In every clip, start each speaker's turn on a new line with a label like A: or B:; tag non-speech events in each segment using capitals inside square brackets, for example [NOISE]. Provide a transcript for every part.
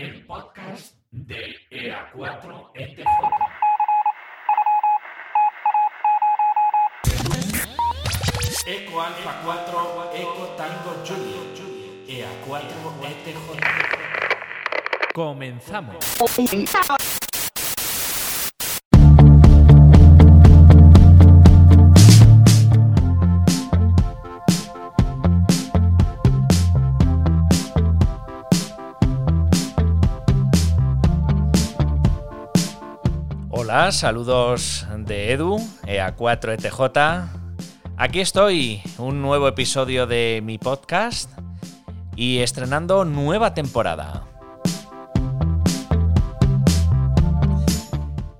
A: el podcast del EA4ETJ. Eco Alfa 4, Eco Tango Junior, EA4 ETJ. Comenzamos. Hola, saludos de Edu, EA4ETJ. Aquí estoy, un nuevo episodio de mi podcast y estrenando nueva temporada.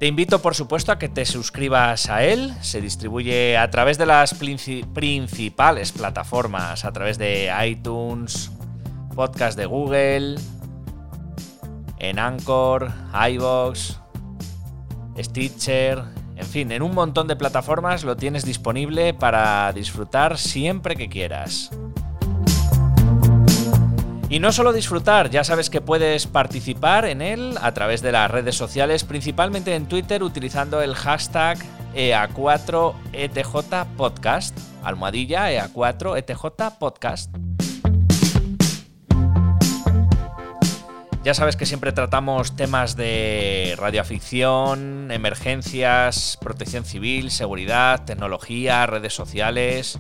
A: Te invito, por supuesto, a que te suscribas a él. Se distribuye a través de las principales plataformas, a través de iTunes, podcast de Google, en Anchor, iVoox, Stitcher, en fin, en un montón de plataformas lo tienes disponible para disfrutar siempre que quieras. Y no solo disfrutar, ya sabes que puedes participar en él a través de las redes sociales, principalmente en Twitter utilizando el hashtag EA4ETJ Podcast, almohadilla EA4ETJ Ya sabes que siempre tratamos temas de radioaficción, emergencias, protección civil, seguridad, tecnología, redes sociales,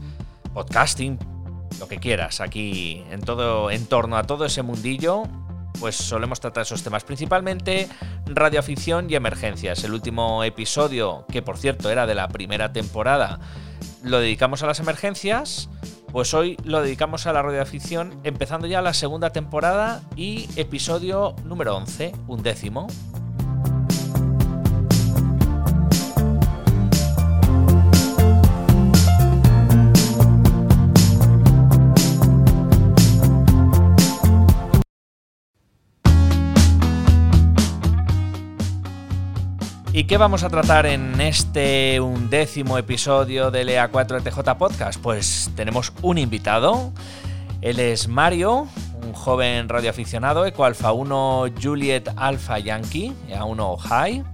A: podcasting, lo que quieras. Aquí, en todo, en torno a todo ese mundillo, pues solemos tratar esos temas, principalmente radioaficción y emergencias. El último episodio, que por cierto era de la primera temporada, lo dedicamos a las emergencias. Pues hoy lo dedicamos a la radioaficción, empezando ya la segunda temporada y episodio número 11, un décimo. ¿Y qué vamos a tratar en este undécimo episodio del EA4TJ Podcast? Pues tenemos un invitado. Él es Mario, un joven radioaficionado, Eco Alfa 1 Juliet Alpha Yankee, EA1 High,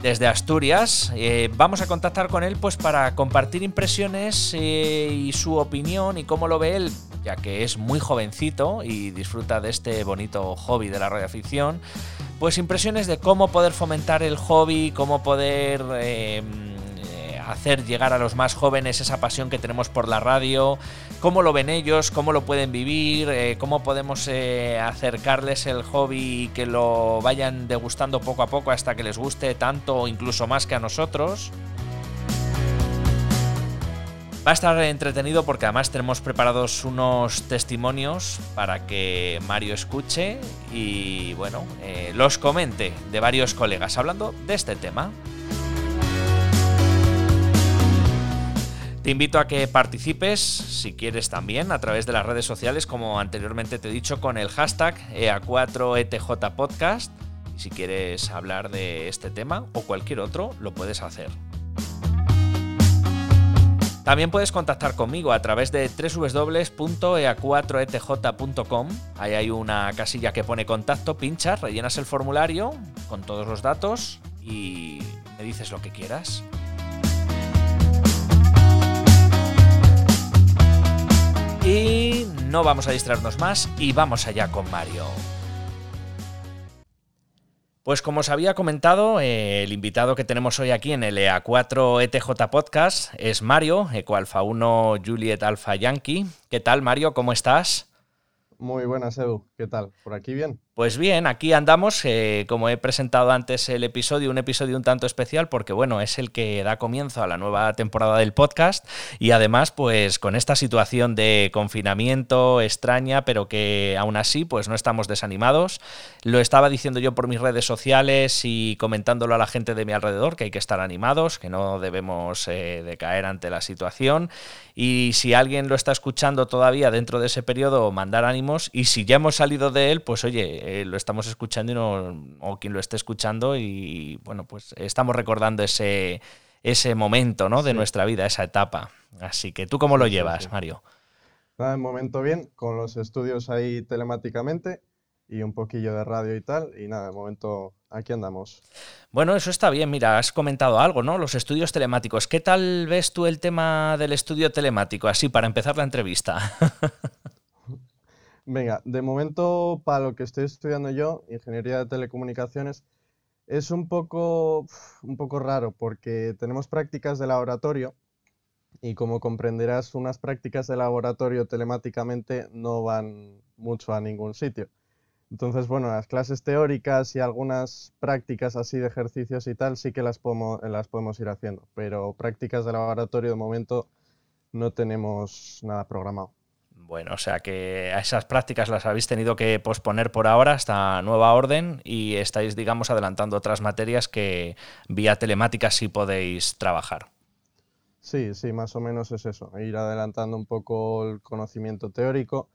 A: desde Asturias. Eh, vamos a contactar con él pues para compartir impresiones eh, y su opinión y cómo lo ve él, ya que es muy jovencito y disfruta de este bonito hobby de la radioafición pues impresiones de cómo poder fomentar el hobby, cómo poder eh, hacer llegar a los más jóvenes esa pasión que tenemos por la radio, cómo lo ven ellos, cómo lo pueden vivir, eh, cómo podemos eh, acercarles el hobby y que lo vayan degustando poco a poco hasta que les guste tanto o incluso más que a nosotros. Va a estar entretenido porque además tenemos preparados unos testimonios para que Mario escuche y bueno, eh, los comente de varios colegas hablando de este tema. Te invito a que participes, si quieres también, a través de las redes sociales, como anteriormente te he dicho, con el hashtag EA4ETJPodcast. Y si quieres hablar de este tema o cualquier otro, lo puedes hacer. También puedes contactar conmigo a través de www.ea4etj.com. Ahí hay una casilla que pone contacto, pinchas, rellenas el formulario con todos los datos y me dices lo que quieras. Y no vamos a distraernos más y vamos allá con Mario. Pues como os había comentado, eh, el invitado que tenemos hoy aquí en el EA4 ETJ Podcast es Mario, Eco Alfa 1 Juliet Alpha Yankee. ¿Qué tal, Mario? ¿Cómo estás?
B: Muy buenas, Edu. ¿Qué tal? ¿Por aquí bien?
A: Pues bien, aquí andamos, eh, como he presentado antes el episodio, un episodio un tanto especial porque bueno, es el que da comienzo a la nueva temporada del podcast y además pues con esta situación de confinamiento extraña, pero que aún así pues no estamos desanimados. Lo estaba diciendo yo por mis redes sociales y comentándolo a la gente de mi alrededor que hay que estar animados, que no debemos eh, decaer ante la situación y si alguien lo está escuchando todavía dentro de ese periodo, mandar ánimos y si ya hemos salido de él, pues oye, eh, lo estamos escuchando y no, o quien lo esté escuchando y bueno, pues estamos recordando ese, ese momento ¿no? de nuestra vida, esa etapa. Así que tú cómo lo llevas, Mario.
B: Nada, en momento bien, con los estudios ahí telemáticamente y un poquillo de radio y tal. Y nada, de momento aquí andamos.
A: Bueno, eso está bien. Mira, has comentado algo, ¿no? Los estudios telemáticos. ¿Qué tal ves tú el tema del estudio telemático? Así, para empezar la entrevista. [LAUGHS]
B: Venga, de momento, para lo que estoy estudiando yo, ingeniería de telecomunicaciones, es un poco, un poco raro porque tenemos prácticas de laboratorio y como comprenderás, unas prácticas de laboratorio telemáticamente no van mucho a ningún sitio. Entonces, bueno, las clases teóricas y algunas prácticas así de ejercicios y tal sí que las podemos, las podemos ir haciendo, pero prácticas de laboratorio de momento no tenemos nada programado.
A: Bueno, o sea que a esas prácticas las habéis tenido que posponer por ahora hasta nueva orden y estáis, digamos, adelantando otras materias que vía telemática sí podéis trabajar.
B: Sí, sí, más o menos es eso, ir adelantando un poco el conocimiento teórico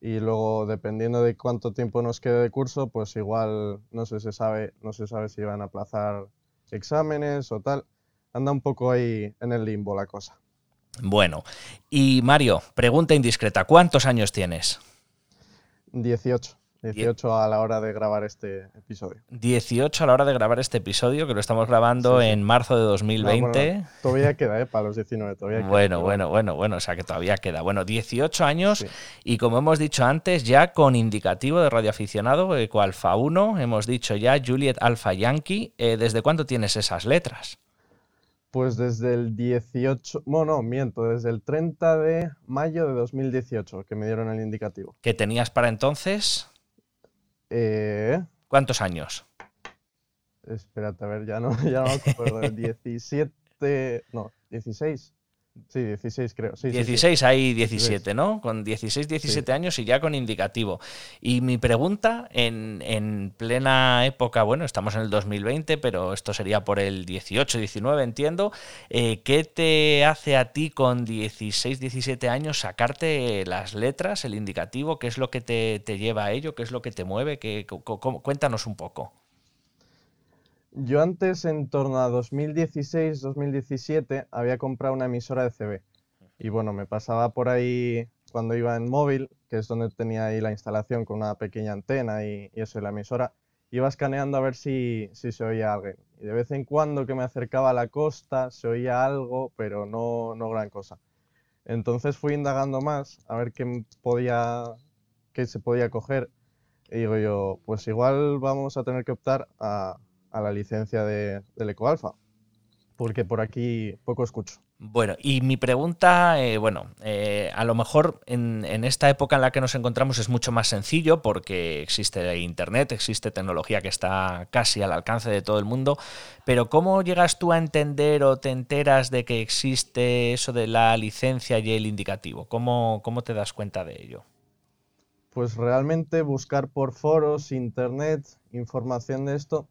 B: y luego dependiendo de cuánto tiempo nos quede de curso, pues igual no se sabe, no se sabe si van a aplazar exámenes o tal. Anda un poco ahí en el limbo la cosa.
A: Bueno, y Mario, pregunta indiscreta, ¿cuántos años tienes?
B: 18. 18 a la hora de grabar este episodio.
A: 18 a la hora de grabar este episodio, que lo estamos grabando en marzo de 2020.
B: todavía queda, ¿eh? Para los 19, todavía
A: queda. Bueno, bueno, bueno, bueno, o sea que todavía queda. Bueno, 18 años y como hemos dicho antes, ya con indicativo de radioaficionado, Eco Alfa 1, hemos dicho ya Juliet Alpha Yankee. Eh, ¿Desde cuándo tienes esas letras?
B: Pues desde el 18, bueno, no, miento, desde el 30 de mayo de 2018 que me dieron el indicativo.
A: ¿Qué tenías para entonces?
B: Eh...
A: ¿Cuántos años?
B: Espérate, a ver, ya no, [LAUGHS] ya no me acuerdo. [LAUGHS] 17, no, 16. Sí, 16 creo.
A: 16 hay 17, ¿no? Con 16, 17 años y ya con indicativo. Y mi pregunta, en, plena época, bueno, estamos en el 2020, pero esto sería por el 18, 19, entiendo. Eh, ¿Qué te hace a ti con 16, 17 años sacarte las letras, el indicativo? ¿Qué es lo que te, lleva a ello? ¿Qué es lo que te mueve? ¿Qué, cuéntanos un poco.
B: Yo antes, en torno a 2016-2017, había comprado una emisora de CB. Y bueno, me pasaba por ahí cuando iba en móvil, que es donde tenía ahí la instalación con una pequeña antena y, eso, y la emisora, iba escaneando a ver si, si, se oía alguien. Y de vez en cuando que me acercaba a la costa se oía algo, pero no, no gran cosa. Entonces fui indagando más a ver qué, podía, qué se podía coger. Y digo yo, pues igual vamos a tener que optar a, a la licencia de, del EcoAlfa, porque por aquí poco escucho.
A: Bueno, y mi pregunta, eh, bueno, eh, a lo mejor en, esta época en la que nos encontramos es mucho más sencillo porque existe Internet, existe tecnología que está casi al alcance de todo el mundo, pero ¿cómo llegas tú a entender o te enteras de que existe eso de la licencia y el indicativo? ¿Cómo, cómo te das cuenta de ello?
B: Pues realmente buscar por foros, Internet, información de esto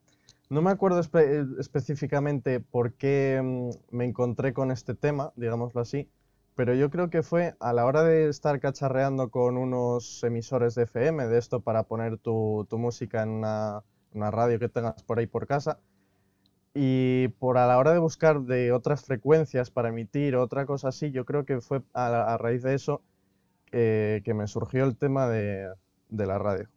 B: no me acuerdo específicamente por qué mm, me encontré con este tema, digámoslo así, pero yo creo que fue a la hora de estar cacharreando con unos emisores de FM, de esto para poner tu, música en una, radio que tengas por ahí por casa, y por a la hora de buscar de otras frecuencias para emitir otra cosa así, yo creo que fue a, raíz de eso eh, que me surgió el tema de la radio.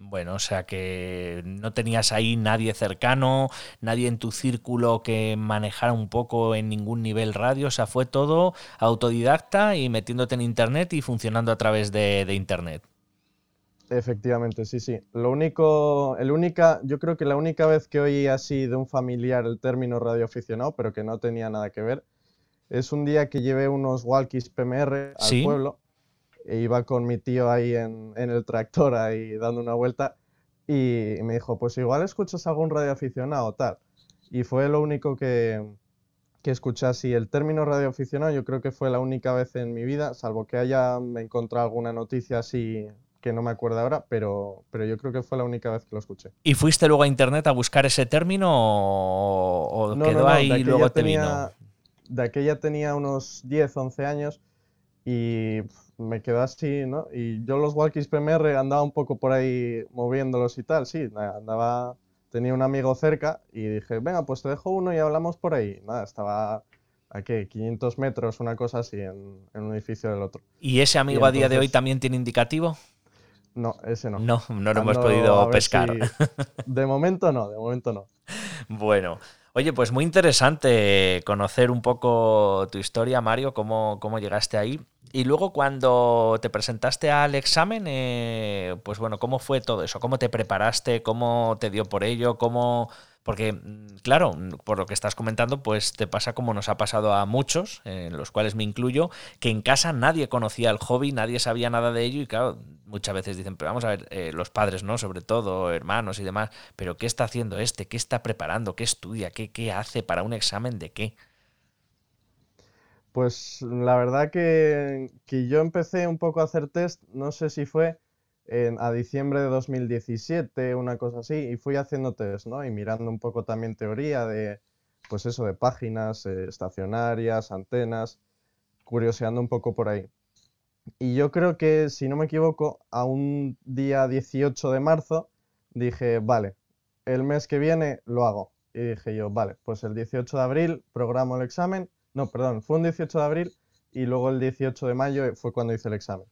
A: Bueno, o sea que no tenías ahí nadie cercano, nadie en tu círculo que manejara un poco en ningún nivel radio, o sea, fue todo autodidacta y metiéndote en internet y funcionando a través de, internet.
B: Efectivamente, sí, sí. Lo único, el única, yo creo que la única vez que oí así de un familiar el término radioaficionado, pero que no tenía nada que ver, es un día que llevé unos walkies PMR al pueblo e iba con mi tío ahí en, el tractor ahí dando una vuelta y me dijo, pues igual escuchas algún radioaficionado tal. Y fue lo único que, que escuché así. El término radioaficionado yo creo que fue la única vez en mi vida, salvo que haya encontrado alguna noticia así que no me acuerdo ahora, pero, pero yo creo que fue la única vez que lo escuché.
A: ¿Y fuiste luego a internet a buscar ese término o, quedó ahí y luego te vino?
B: De aquella tenía unos 10, 11 años y me quedé así, ¿no? Y yo los walkies PMR andaba un poco por ahí moviéndolos y tal, sí, andaba, tenía un amigo cerca y dije, venga, pues te dejo uno y hablamos por ahí. Nada, estaba a qué, 500 metros, una cosa así, en, un edificio del otro.
A: ¿Y ese amigo a día de hoy también tiene indicativo?
B: No, ese no.
A: No, no lo hemos podido pescar.
B: De momento no, de momento no. [LAUGHS]
A: Bueno, oye, pues muy interesante conocer un poco tu historia, Mario, cómo, cómo llegaste ahí. Y luego cuando te presentaste al examen, eh, pues bueno, ¿cómo fue todo eso? ¿Cómo te preparaste? ¿Cómo te dio por ello? ¿Cómo, porque, mm, claro, por lo que estás comentando, pues te pasa como nos ha pasado a muchos, en los cuales me incluyo, que en casa nadie conocía el hobby, nadie sabía nada de ello y claro, muchas veces dicen, pero vamos a ver, eh, los padres, ¿no? Sobre todo, hermanos y demás, pero ¿qué está haciendo este? ¿Qué está preparando? ¿Qué estudia? ¿Qué, qué hace para un examen de qué?
B: Pues la verdad que, que yo empecé un poco a hacer test, no sé si fue a diciembre de 2017, una cosa así, y fui haciendo test, ¿no? Y mirando un poco también teoría de, pues eso, de páginas eh, estacionarias, antenas, curioseando un poco por ahí. Y yo creo que, si no me equivoco, a un día 18 de marzo dije, vale, el mes que viene lo hago. Y dije yo, vale, pues el 18 de abril programo el examen. No, perdón, fue un 18 de abril y luego el 18 de mayo fue cuando hice el examen.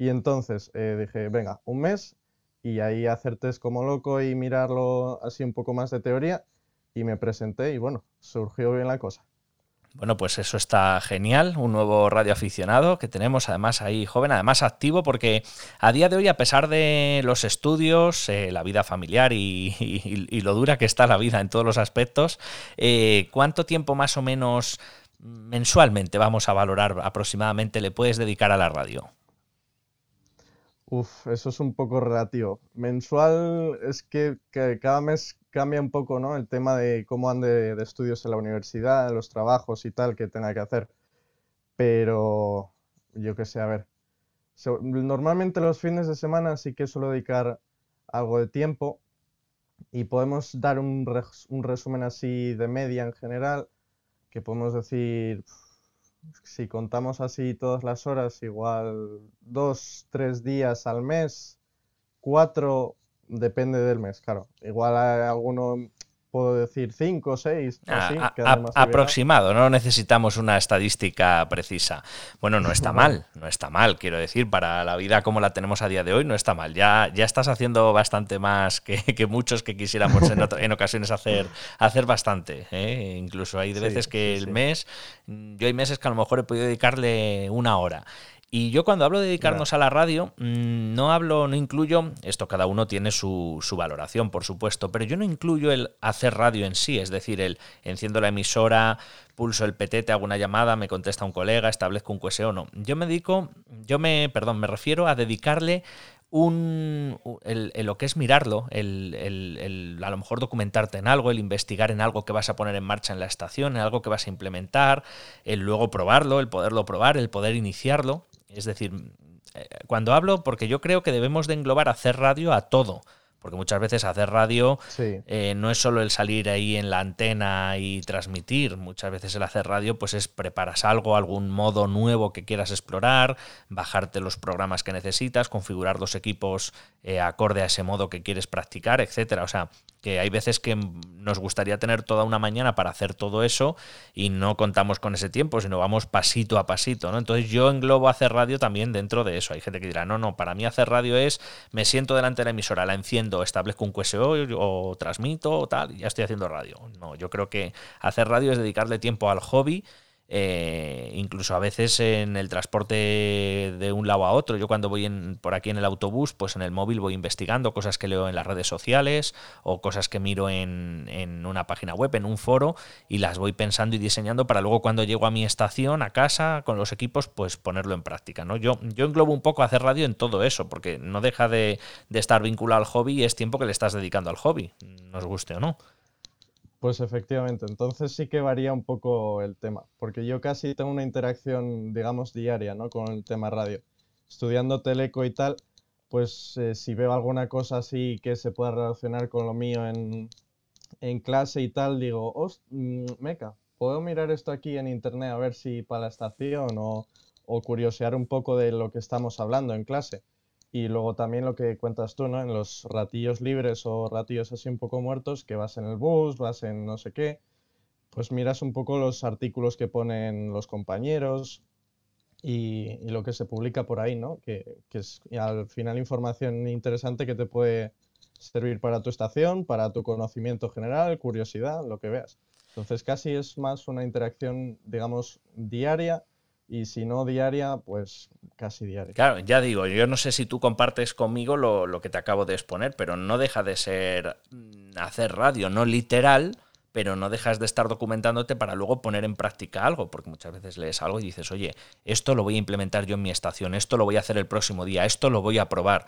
B: Y entonces eh, dije, venga, un mes y ahí hacer test como loco y mirarlo así un poco más de teoría y me presenté y bueno, surgió bien la cosa.
A: Bueno, pues eso está genial, un nuevo radioaficionado que tenemos además ahí joven, además activo, porque a día de hoy, a pesar de los estudios, eh, la vida familiar y, lo dura que está la vida en todos los aspectos, eh, ¿cuánto tiempo más o menos mensualmente vamos a valorar aproximadamente le puedes dedicar a la radio?
B: Eso es un poco relativo. Mensual es que, cada mes cambia un poco, ¿no? El tema de cómo ande de estudios en la universidad, los trabajos y tal que tenga que hacer. Pero yo qué sé, a ver. normalmente los fines de semana sí que suelo dedicar algo de tiempo y podemos dar un resumen así de media en general, que podemos decir si contamos así todas las horas, igual dos, tres días al mes, cuatro, depende del mes, claro. Igual alguno puedo decir cinco o seis.
A: aproximado, no necesitamos una estadística precisa. Bueno, no está [LAUGHS] mal, no está mal, quiero decir, para la vida como la tenemos a día de hoy, no está mal. Ya, ya estás haciendo bastante más que, [LAUGHS] muchos que quisiéramos en, ocasiones hacer, hacer bastante. ¿eh? Incluso hay veces que el mes, yo hay meses que a lo mejor he podido dedicarle una hora. Y yo cuando hablo de dedicarnos a la radio, mm, no hablo, no incluyo, esto cada uno tiene su, valoración, por supuesto, pero yo no incluyo el hacer radio en sí, es decir, el enciendo la emisora, pulso el PT, hago una llamada, me contesta un colega, establezco un QSO, no. Yo me dedico, yo me, perdón, me refiero a dedicarle un, el, lo que es mirarlo, el, el, a lo mejor documentarte en algo, el investigar en algo que vas a poner en marcha en la estación, en algo que vas a implementar, el luego probarlo, el poderlo probar, el poder iniciarlo. Es decir, eh, cuando hablo, porque yo creo que debemos de englobar hacer radio a todo. Porque muchas veces hacer radio eh, no es solo el salir ahí en la antena y transmitir. Muchas veces el hacer radio pues es preparas algo, algún modo nuevo que quieras explorar, bajarte los programas que necesitas, configurar los equipos eh, acorde a ese modo que quieres practicar, etcétera. O sea, que hay veces que nos gustaría tener toda una mañana para hacer todo eso y no contamos con ese tiempo, sino vamos pasito a pasito, ¿no? Entonces yo englobo hacer radio también dentro de eso. Hay gente que dirá, no, no, para mí hacer radio es, me siento delante de la emisora, la enciendo, establezco un QSO o transmito o tal, y ya estoy haciendo radio. No, yo creo que hacer radio es dedicarle tiempo al hobby eh, incluso a veces en el transporte de un lado a otro. Yo cuando voy en, por aquí en el autobús, pues en el móvil voy investigando cosas que leo en las redes sociales o cosas que miro en, en una página web, en un foro, y las voy pensando y diseñando para luego cuando llego a mi estación, a casa, con los equipos, pues ponerlo en práctica. ¿no? Yo, yo englobo un poco hacer radio en todo eso, porque no deja de, de estar vinculado al hobby y es tiempo que le estás dedicando al hobby, nos guste o no.
B: Pues efectivamente, entonces sí que varía un poco el tema, porque yo casi tengo una interacción, digamos, diaria, ¿no? Con el tema radio. Estudiando teleco y tal, pues eh, si veo alguna cosa así que se pueda relacionar con lo mío en, clase y tal, digo, mm, meca, ¿puedo mirar esto aquí en internet a ver si para la estación o, o curiosear un poco de lo que estamos hablando en clase? Y luego también lo que cuentas tú, ¿no? En los ratillos libres o ratillos así un poco muertos, que vas en el bus, vas en no sé qué, pues miras un poco los artículos que ponen los compañeros y, lo que se publica por ahí, ¿no? Que, es al final información interesante que te puede servir para tu estación, para tu conocimiento general, curiosidad, lo que veas. Entonces casi es más una interacción, digamos, diaria y si no diaria, pues casi diaria.
A: Claro, ya digo, yo no sé si tú compartes conmigo lo, lo, que te acabo de exponer, pero no deja de ser mm, hacer radio, no literal, pero no dejas de estar documentándote para luego poner en práctica algo, porque muchas veces lees algo y dices, oye, esto lo voy a implementar yo en mi estación, esto lo voy a hacer el próximo día, esto lo voy a probar.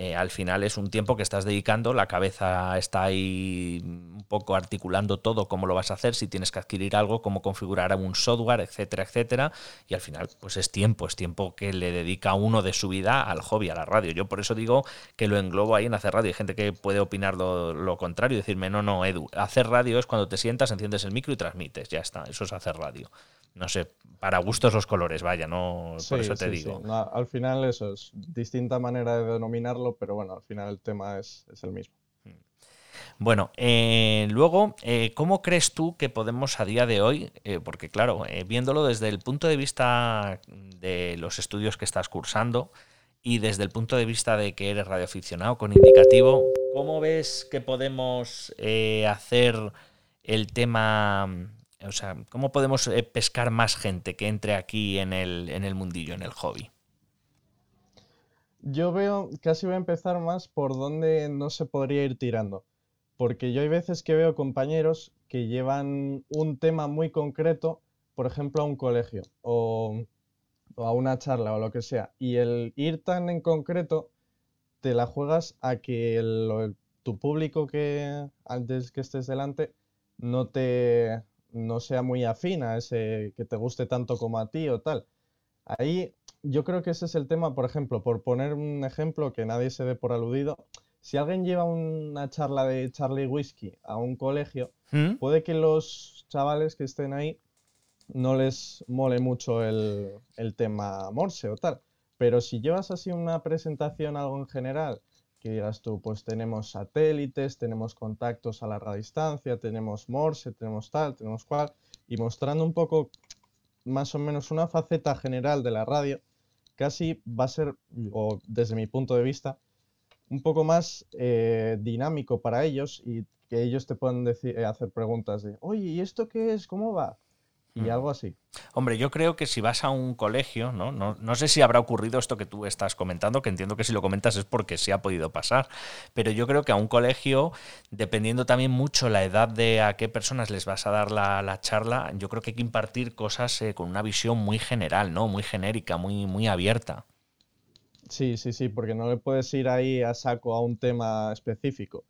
A: Eh, al final es un tiempo que estás dedicando, la cabeza está ahí un poco articulando todo, cómo lo vas a hacer, si tienes que adquirir algo, cómo configurar un software, etcétera, etcétera. Y al final, pues es tiempo, es tiempo que le dedica uno de su vida al hobby, a la radio. Yo por eso digo que lo englobo ahí en hacer radio. Hay gente que puede opinar lo, lo contrario y decirme, no, no, Edu, hacer radio es cuando te sientas, enciendes el micro y transmites, ya está, eso es hacer radio no sé, para gustos los colores, vaya, no por eso te digo.
B: al final eso es distinta manera de denominarlo, pero bueno, al final el tema es, el mismo. Mm.
A: Bueno, eh, luego, eh, ¿cómo crees tú que podemos a día de hoy, eh, porque claro, viéndolo desde el punto de vista de los estudios que estás cursando y desde el punto de vista de que eres radioaficionado con indicativo, ¿cómo ves que podemos hacer el tema o sea, ¿cómo podemos eh, pescar más gente que entre aquí en el, en el mundillo, en el hobby?
B: Yo veo, casi voy a empezar más por donde no se podría ir tirando. Porque yo hay veces que veo compañeros que llevan un tema muy concreto, por ejemplo, a un colegio o, a una charla o lo que sea. Y el ir tan en concreto, te la juegas a que tu público que antes que estés delante no te, no sea muy afín a ese que te guste tanto como a ti o tal. Ahí yo creo que ese es el tema, por ejemplo, por poner un ejemplo que nadie se dé por aludido, si alguien lleva una charla de Charlie Whiskey a un colegio, ¿Mm? puede que los chavales que estén ahí no les mole mucho el, el tema Morse o tal. Pero si llevas así una presentación algo en general que digas tú, pues tenemos satélites, tenemos contactos a larga distancia, tenemos Morse, tenemos tal, tenemos cual, y mostrando un poco más o menos una faceta general de la radio, casi va a ser, o desde mi punto de vista, un poco más eh, dinámico para ellos y que ellos te puedan decir, hacer preguntas de, oye, ¿y esto qué es? ¿Cómo va? Y mm. algo así.
A: Hombre, yo creo que si vas a un colegio, ¿no? ¿no? sé si habrá ocurrido esto que tú estás comentando, que entiendo que si lo comentas es porque sí ha podido pasar, pero yo creo que a un colegio, dependiendo también mucho la edad de a qué personas les vas a dar la, charla, yo creo que hay que impartir cosas eh, con una visión muy general, ¿no? Muy genérica, muy, muy abierta.
B: Sí, sí, sí, porque no le puedes ir ahí a saco a un tema específico.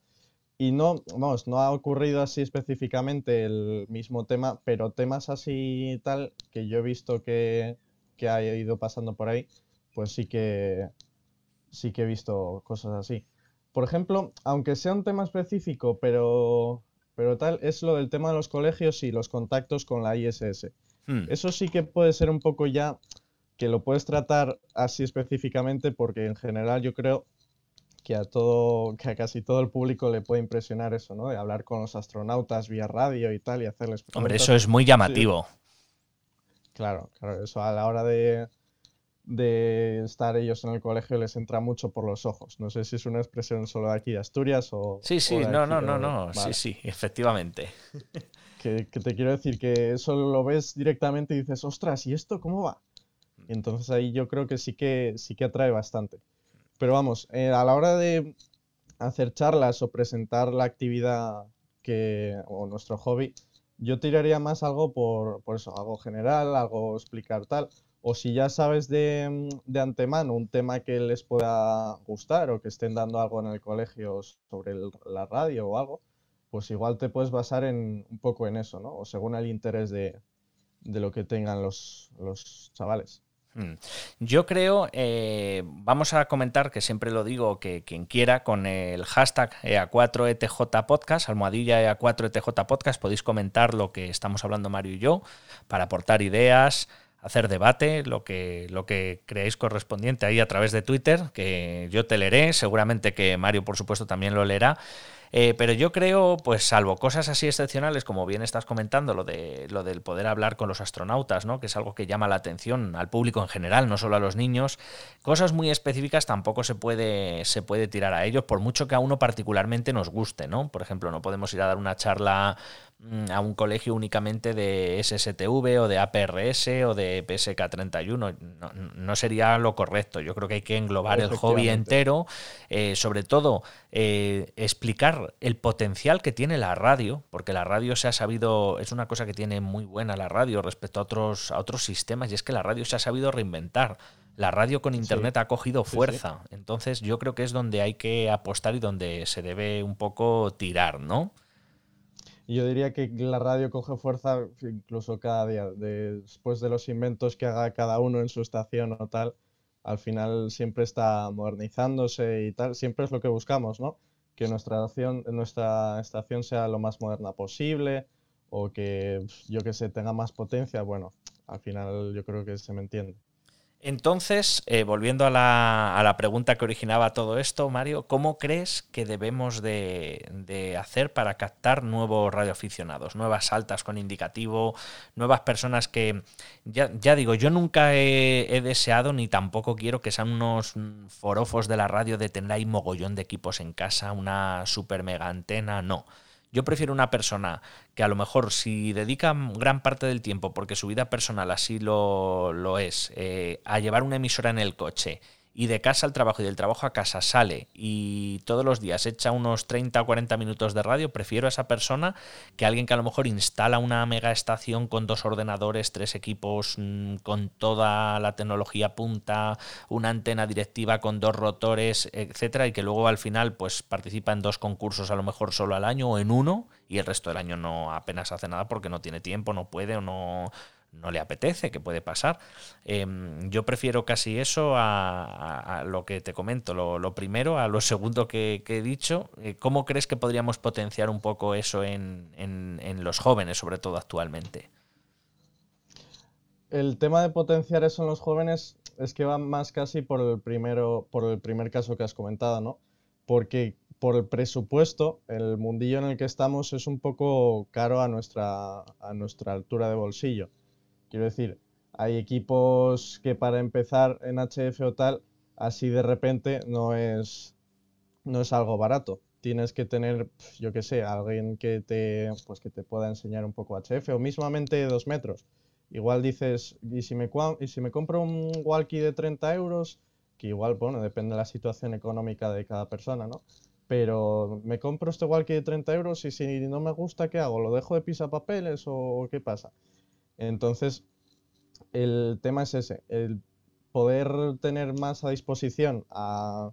B: Y no, vamos, no ha ocurrido así específicamente el mismo tema, pero temas así tal que yo he visto que, que ha ido pasando por ahí, pues sí que sí que he visto cosas así. Por ejemplo, aunque sea un tema específico, pero, pero tal, es lo del tema de los colegios y los contactos con la ISS. Hmm. Eso sí que puede ser un poco ya que lo puedes tratar así específicamente porque en general yo creo que a todo, que a casi todo el público le puede impresionar eso, ¿no? De hablar con los astronautas vía radio y tal y hacerles
A: preguntas. Hombre, eso es muy llamativo.
B: Claro, claro, eso a la hora de, de estar ellos en el colegio les entra mucho por los ojos. No sé si es una expresión solo de aquí de Asturias o...
A: Sí, sí, no, no, no, no, sí, sí, efectivamente.
B: Que, que, te quiero decir que eso lo ves directamente y dices, ostras, ¿y esto cómo va? Y entonces ahí yo creo que sí que, sí que atrae bastante. Pero vamos, eh, a la hora de hacer charlas o presentar la actividad que, o nuestro hobby, yo tiraría más algo por, por eso, algo general, algo explicar tal. O si ya sabes de, de, antemano un tema que les pueda gustar o que estén dando algo en el colegio sobre la radio o algo, pues igual te puedes basar en, un poco en eso, ¿no? O según el interés de, de lo que tengan los, los chavales.
A: Mm. Yo creo, eh, vamos a comentar, que siempre lo digo, que quien quiera, con el hashtag EA4ETJ Podcast, almohadilla EA4ETJ Podcast, podéis comentar lo que estamos hablando Mario y yo, para aportar ideas, hacer debate, lo que, lo que creáis correspondiente ahí a través de Twitter, que yo te leeré, seguramente que Mario, por supuesto, también lo leerá. Eh, pero yo creo, pues salvo cosas así excepcionales, como bien estás comentando, lo, de, lo del poder hablar con los astronautas, ¿no? que es algo que llama la atención al público en general, no solo a los niños, cosas muy específicas tampoco se puede, se puede tirar a ellos, por mucho que a uno particularmente nos guste. ¿no? Por ejemplo, no podemos ir a dar una charla Mm, a un colegio únicamente de SSTV o de APRS o de PSK31. No, sería lo correcto. Yo creo que hay que englobar el hobby entero, eh, sobre todo eh, explicar el potencial que tiene la radio, porque la radio se ha sabido, es una cosa que tiene muy buena la radio respecto a otros, a otros sistemas, y es que la radio se ha sabido reinventar. La radio con internet ha cogido fuerza. Entonces yo creo que es donde hay que apostar y donde se debe un poco tirar, ¿no?
B: yo diría que la radio coge fuerza incluso cada día. Después de los inventos que haga cada uno en su estación o tal, al final siempre está modernizándose y tal. Siempre es lo que buscamos, ¿no? Que nuestra estación, sea lo más moderna posible o que, yo que sé, tenga más potencia. Bueno, al final yo creo que se me entiende.
A: Entonces, eh, volviendo a la, pregunta que originaba todo esto, Mario, ¿cómo crees que debemos de, hacer para captar nuevos radioaficionados, nuevas altas con indicativo, nuevas personas que, ya, digo, yo nunca he, he, deseado ni tampoco quiero que sean unos forofos de la radio de tener ahí mogollón de equipos en casa, una super mega antena, no. Yo prefiero una persona que a lo mejor si dedica gran parte del tiempo, porque su vida personal así lo, lo es, eh, a llevar una emisora en el coche y de casa al trabajo y del trabajo a casa sale y todos los días echa unos 30 o 40 minutos de radio, prefiero a esa persona que alguien que a lo mejor instala una mega estación con dos ordenadores, tres equipos, mm, con toda la tecnología punta, una antena directiva con dos rotores, etcétera, y que luego al final pues participa en dos concursos a lo mejor solo al año o en uno y el resto del año no apenas hace nada porque no tiene tiempo, no puede o no no le apetece, que puede pasar. Em, yo prefiero casi eso a, lo que te comento, lo, primero, a lo [LAUGHS] segundo que, he dicho. Eh, ¿Cómo crees que podríamos potenciar un poco eso en, los jóvenes, sobre todo actualmente?
B: El tema de potenciar eso en los jóvenes es que va más casi por el primero, por el primer caso que has comentado, ¿no? Porque por el presupuesto, el mundillo en el que estamos es un poco caro a nuestra, a nuestra altura de bolsillo. Quiero decir, hay equipos que para empezar en HF o tal, así de repente no es, no es algo barato. Tienes que tener, yo qué sé, alguien que te, pues que te pueda enseñar un poco HF o mismamente dos metros. Igual dices, ¿y si me, y si me compro un walkie de 30 euros? Que igual, bueno, depende de la situación económica de cada persona, ¿no? Pero me compro este walkie de 30 euros y si no me gusta, ¿qué hago? ¿Lo dejo de pisapapeles o qué pasa? Entonces, el tema es ese, el poder tener más a disposición a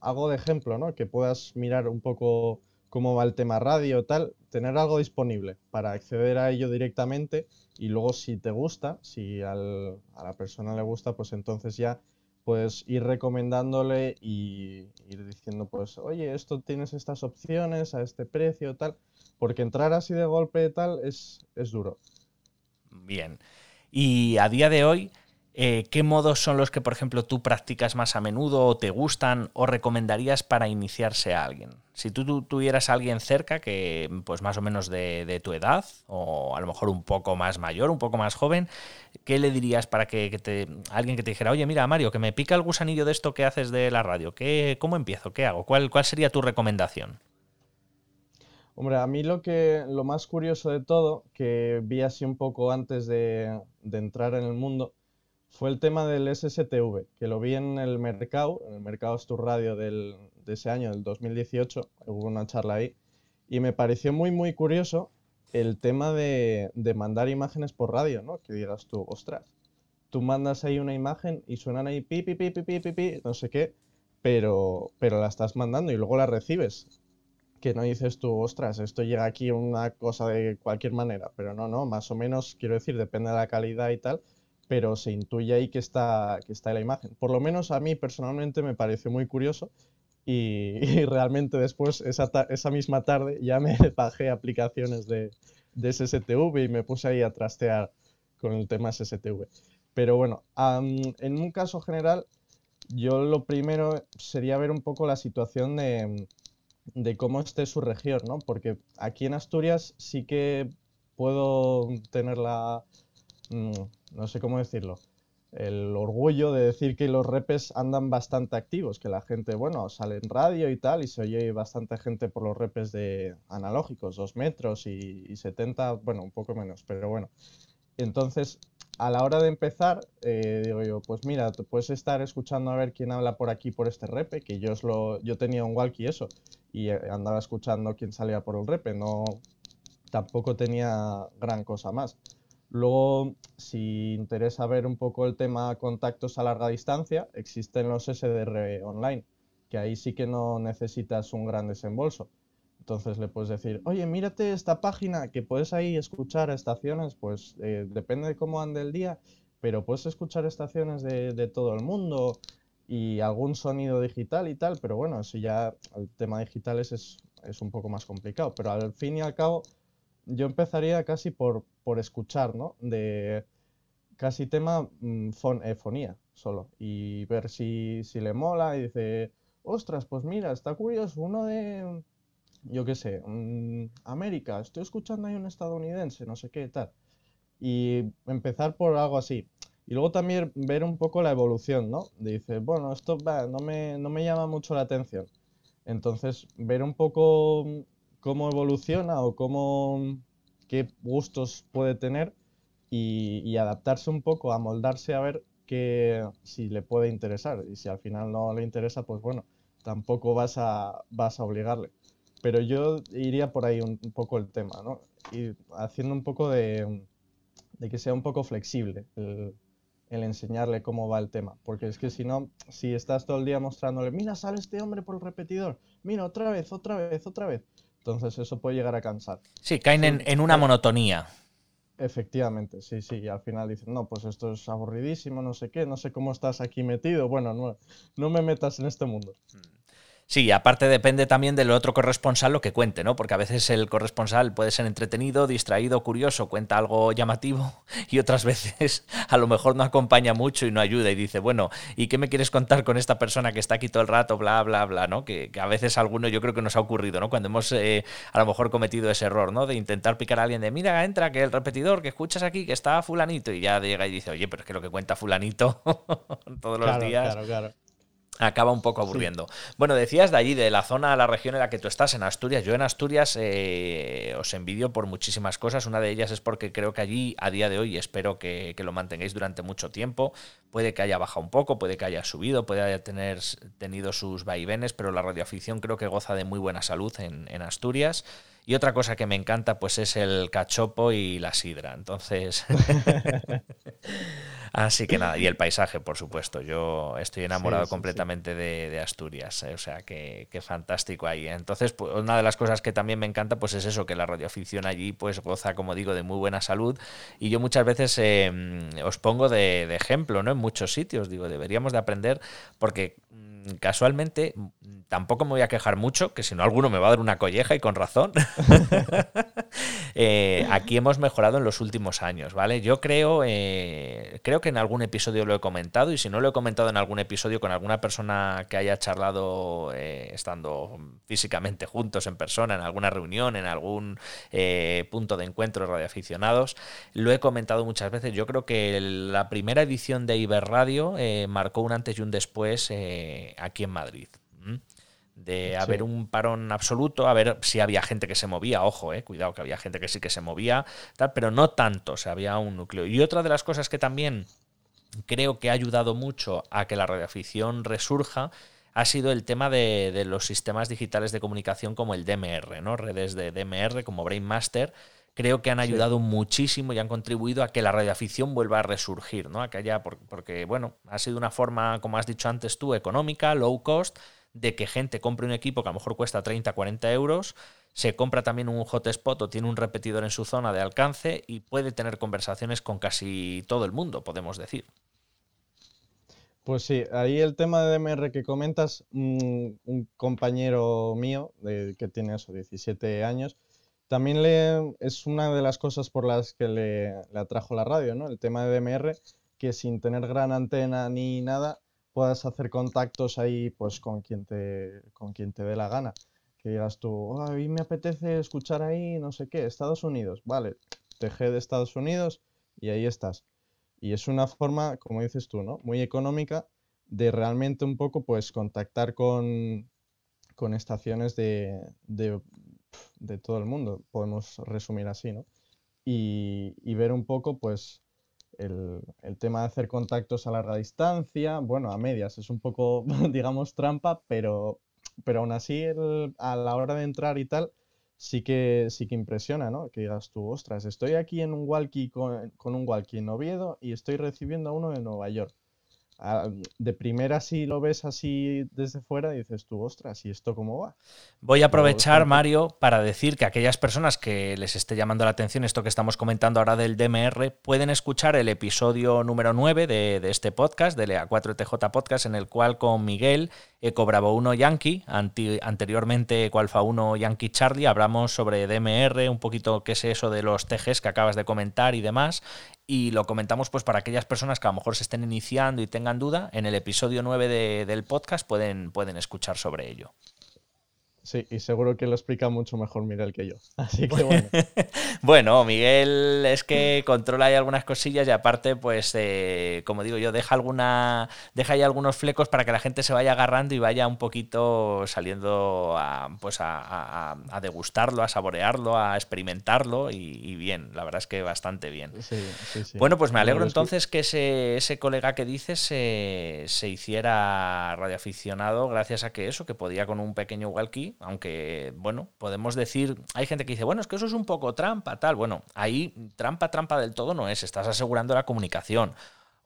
B: algo de ejemplo, ¿no? Que puedas mirar un poco cómo va el tema radio, tal, tener algo disponible para acceder a ello directamente y luego si te gusta, si a la persona le gusta, pues entonces ya puedes ir recomendándole y ir diciendo, pues, oye, esto tienes estas opciones a este precio, tal, porque entrar así de golpe tal es, es duro.
A: Bien. Y a día de hoy, eh, ¿qué modos son los que, por ejemplo, tú practicas más a menudo o te gustan o recomendarías para iniciarse a alguien? Si tú, tuvieras a alguien cerca que, pues más o menos de, tu edad, o a lo mejor un poco más mayor, un poco más joven, ¿qué le dirías para que, te, alguien que te dijera, oye, mira, Mario, que me pica el gusanillo de esto que haces de la radio, ¿qué, ¿cómo empiezo? ¿Qué hago? ¿Cuál, ¿Cuál sería tu recomendación?
B: Hombre, a mí lo que lo más curioso de todo, que vi así un poco antes de, entrar en el mundo, fue el tema del SSTV, que lo vi en el mercado, en el mercado Astur Radio del, de ese año, del 2018, hubo una charla ahí, y me pareció muy, muy curioso el tema de, de mandar imágenes por radio, ¿no? Que digas tú, ostras, tú mandas ahí una imagen y suenan ahí pi, pi, pi, pi, pi, pi, pi no sé qué, pero, pero la estás mandando y luego la recibes que no dices tú, ostras, esto llega aquí una cosa de cualquier manera, pero no, no, más o menos, quiero decir, depende de la calidad y tal, pero se intuye ahí que está, que está en la imagen. Por lo menos a mí personalmente me pareció muy curioso y, [LAUGHS] realmente después, esa, esa, misma tarde, ya me [LAUGHS] bajé aplicaciones de, de SSTV y me puse ahí a trastear con el tema SSTV. Pero bueno, en un caso general, yo lo primero sería ver un poco la situación de de cómo esté su región, ¿no? Porque aquí en Asturias sí que puedo tener la, mm, no sé cómo decirlo, el orgullo de decir que los repes andan bastante activos, que la gente, bueno, sale en radio y tal, y se oye bastante gente por los repes de analógicos, dos metros y, y 70, bueno, un poco menos, pero bueno. Entonces, a la hora de empezar, eh, digo yo, pues mira, puedes estar escuchando a ver quién habla por aquí por este repe, que yo, lo, yo tenía un walkie eso, y eh, andaba escuchando quién salía por el repe, no, tampoco tenía gran cosa más. Luego, si interesa ver un poco el tema contactos a larga distancia, existen los SDR online, que ahí sí que no necesitas un gran desembolso. Entonces le puedes decir, oye, mírate esta página que puedes ahí escuchar estaciones, pues eh, depende de cómo ande el día, pero puedes escuchar estaciones de, todo el mundo y algún sonido digital y tal, pero bueno, eso ya, el tema digital es, es un poco más complicado, pero al fin y al cabo yo empezaría casi por, por escuchar, ¿no? De casi tema mm, eh, fonía solo y ver si, si le mola y dice, ostras, pues mira, está curioso, uno de yo qué sé, América, estoy escuchando ahí un estadounidense, no sé qué, tal. Y empezar por algo así. Y luego también ver un poco la evolución, ¿no? Dice, bueno, esto no, me, no me llama mucho la atención. Entonces, ver un poco cómo evoluciona o cómo, qué gustos puede tener y, y adaptarse un poco, a moldarse a ver que, si le puede interesar. Y si al final no le interesa, pues bueno, tampoco vas a, vas a obligarle pero yo iría por ahí un, poco el tema, ¿no? Y haciendo un poco de, de que sea un poco flexible el, el, enseñarle cómo va el tema. Porque es que si no, si estás todo el día mostrándole, mira, sale este hombre por el repetidor, mira, otra vez, otra vez, otra vez. Entonces eso puede llegar a cansar.
A: Sí, caen en, en una monotonía.
B: Efectivamente, sí, sí, y al final dicen, no, pues esto es aburridísimo, no sé qué, no sé cómo estás aquí metido, bueno, no, no me metas en este mundo. Mm.
A: Sí, aparte depende también del otro corresponsal lo que cuente, ¿no? Porque a veces el corresponsal puede ser entretenido, distraído, curioso, cuenta algo llamativo [LAUGHS] y otras veces a lo mejor no acompaña mucho y no ayuda y dice, bueno, ¿y qué me quieres contar con esta persona que está aquí todo el rato, bla, bla, bla, ¿no? Que, a veces alguno yo creo que nos ha ocurrido, ¿no? Cuando hemos eh, a lo mejor cometido ese error, ¿no? De intentar picar a alguien de, mira, entra, que el repetidor que escuchas aquí, que está fulanito y ya llega y dice, oye, pero es que lo que cuenta fulanito [LAUGHS] todos los días... Claro, claro acaba un poco aburriendo. Bueno, decías de allí, de la zona, la región en la que tú estás, en Asturias. Yo en Asturias eh, os envidio por muchísimas cosas. Una de ellas es porque creo que allí, a día de hoy, espero que, lo mantengáis durante mucho tiempo. Puede que haya bajado un poco, puede que haya subido, puede haya tener, tenido sus vaivenes, pero la radioafición creo que goza de muy buena salud en, en Asturias. Y otra cosa que me encanta, pues es el cachopo y la sidra. Entonces. [LAUGHS] [LAUGHS] Así que nada, y el [LAUGHS] paisaje, por supuesto. Yo estoy enamorado completamente De, Asturias, eh, o sea, que, fantástico ahí. Entonces, pues, una de las cosas que también me encanta, pues es eso, que la radioafición allí, pues goza, como digo, de muy buena salud. Y yo muchas veces em, os pongo de, de, ejemplo, ¿no? En muchos sitios, digo, deberíamos de aprender, porque casualmente tampoco me voy a quejar mucho, que si no alguno me va a dar una colleja y con razón. [LAUGHS] Eh, aquí hemos mejorado en los últimos años, ¿vale? Yo creo, eh, creo que en algún episodio lo he comentado y si no lo he comentado en algún episodio con alguna persona que haya charlado eh, estando físicamente juntos en persona, en alguna reunión, en algún punto de encuentro de radioaficionados, lo he comentado muchas veces. Yo creo que la primera edición de Iberradio marcó un antes y un después aquí en Madrid de haber un parón absoluto, a ver si había gente que se movía, ojo, eh, cuidado que había gente que sí que se movía, tal, pero no tanto, o sea, había un núcleo. Y otra de las cosas que también creo que ha ayudado mucho a que la radioafición resurja ha sido el tema de, los sistemas digitales de comunicación como el DMR, ¿no? Redes de DMR como Brainmaster, creo que han ayudado muchísimo y han contribuido a que la radioafición vuelva a resurgir, ¿no? A que haya, porque, bueno, ha sido una forma, como has dicho antes tú, económica, low cost, de que gente compre un equipo que a lo mejor cuesta 30, 40 euros, se compra también un hotspot o tiene un repetidor en su zona de alcance y puede tener conversaciones con casi todo el mundo, podemos decir.
B: Pues sí, ahí el tema de DMR que comentas, un, compañero mío de, que tiene eso, 17 años, también le, es una de las cosas por las que le, atrajo la radio, ¿no? El tema de DMR, que sin tener gran antena ni nada, puedas hacer contactos ahí pues con quien te, con quien te dé la gana. Que digas tú, "Oh, a mí me apetece escuchar ahí, no sé qué, Estados Unidos. Vale, teje de Estados Unidos y ahí estás. Y es una forma, como dices tú, ¿no? Muy económica de realmente un poco, pues, contactar con, con estaciones de, de todo el mundo, podemos resumir así, ¿no? Y, y ver un poco, pues, el, el tema de hacer contactos a larga distancia, bueno, a medias, es un poco, [LAUGHS] digamos, trampa, pero, pero aún así a la hora de entrar y tal, sí que, sí que impresiona, ¿no? Que digas tú, ostras, estoy aquí en un walkie con, con un walkie en Oviedo y estoy recibiendo a uno de Nueva York. Ah, de primera si lo ves así desde fuera dices tú, ostras, ¿y esto cómo va?
A: Voy a aprovechar. Mario, para decir que aquellas personas que les esté llamando la atención esto que estamos comentando ahora del DMR pueden escuchar el episodio número 9 de, de este podcast, del EA4TJ Podcast, en el cual con Miguel, Eco Bravo 1 Yankee, anti- anteriormente Eco Alfa 1 Yankee Charlie, hablamos sobre DMR, un poquito qué es eso de los TGs que acabas de comentar y demás. Y lo comentamos pues para aquellas personas que a lo mejor se estén iniciando y tengan duda, en el episodio 9 de- del podcast pueden, pueden escuchar sobre ello.
B: Sí, y seguro que lo explica mucho mejor Miguel que yo. [LAUGHS] Así que bueno, [LAUGHS]
A: Bueno, Miguel es que controla ahí algunas cosillas y aparte, pues, eh, como digo yo, deja alguna, deja ahí algunos flecos para que la gente se vaya agarrando y vaya un poquito saliendo a, pues a, a- a degustarlo, a saborearlo, a experimentarlo y, y bien, la verdad es que bastante bien.
B: sí, sí, sí.
A: Bueno, pues me alegro entonces que ese, ese colega que dices se, se hiciera radioaficionado gracias a que eso, que podía con un pequeño walkie, aunque, bueno, podemos decir, hay gente que dice, bueno, es que eso es un poco trampa, tal. Bueno, ahí trampa, trampa del todo no es, estás asegurando la comunicación.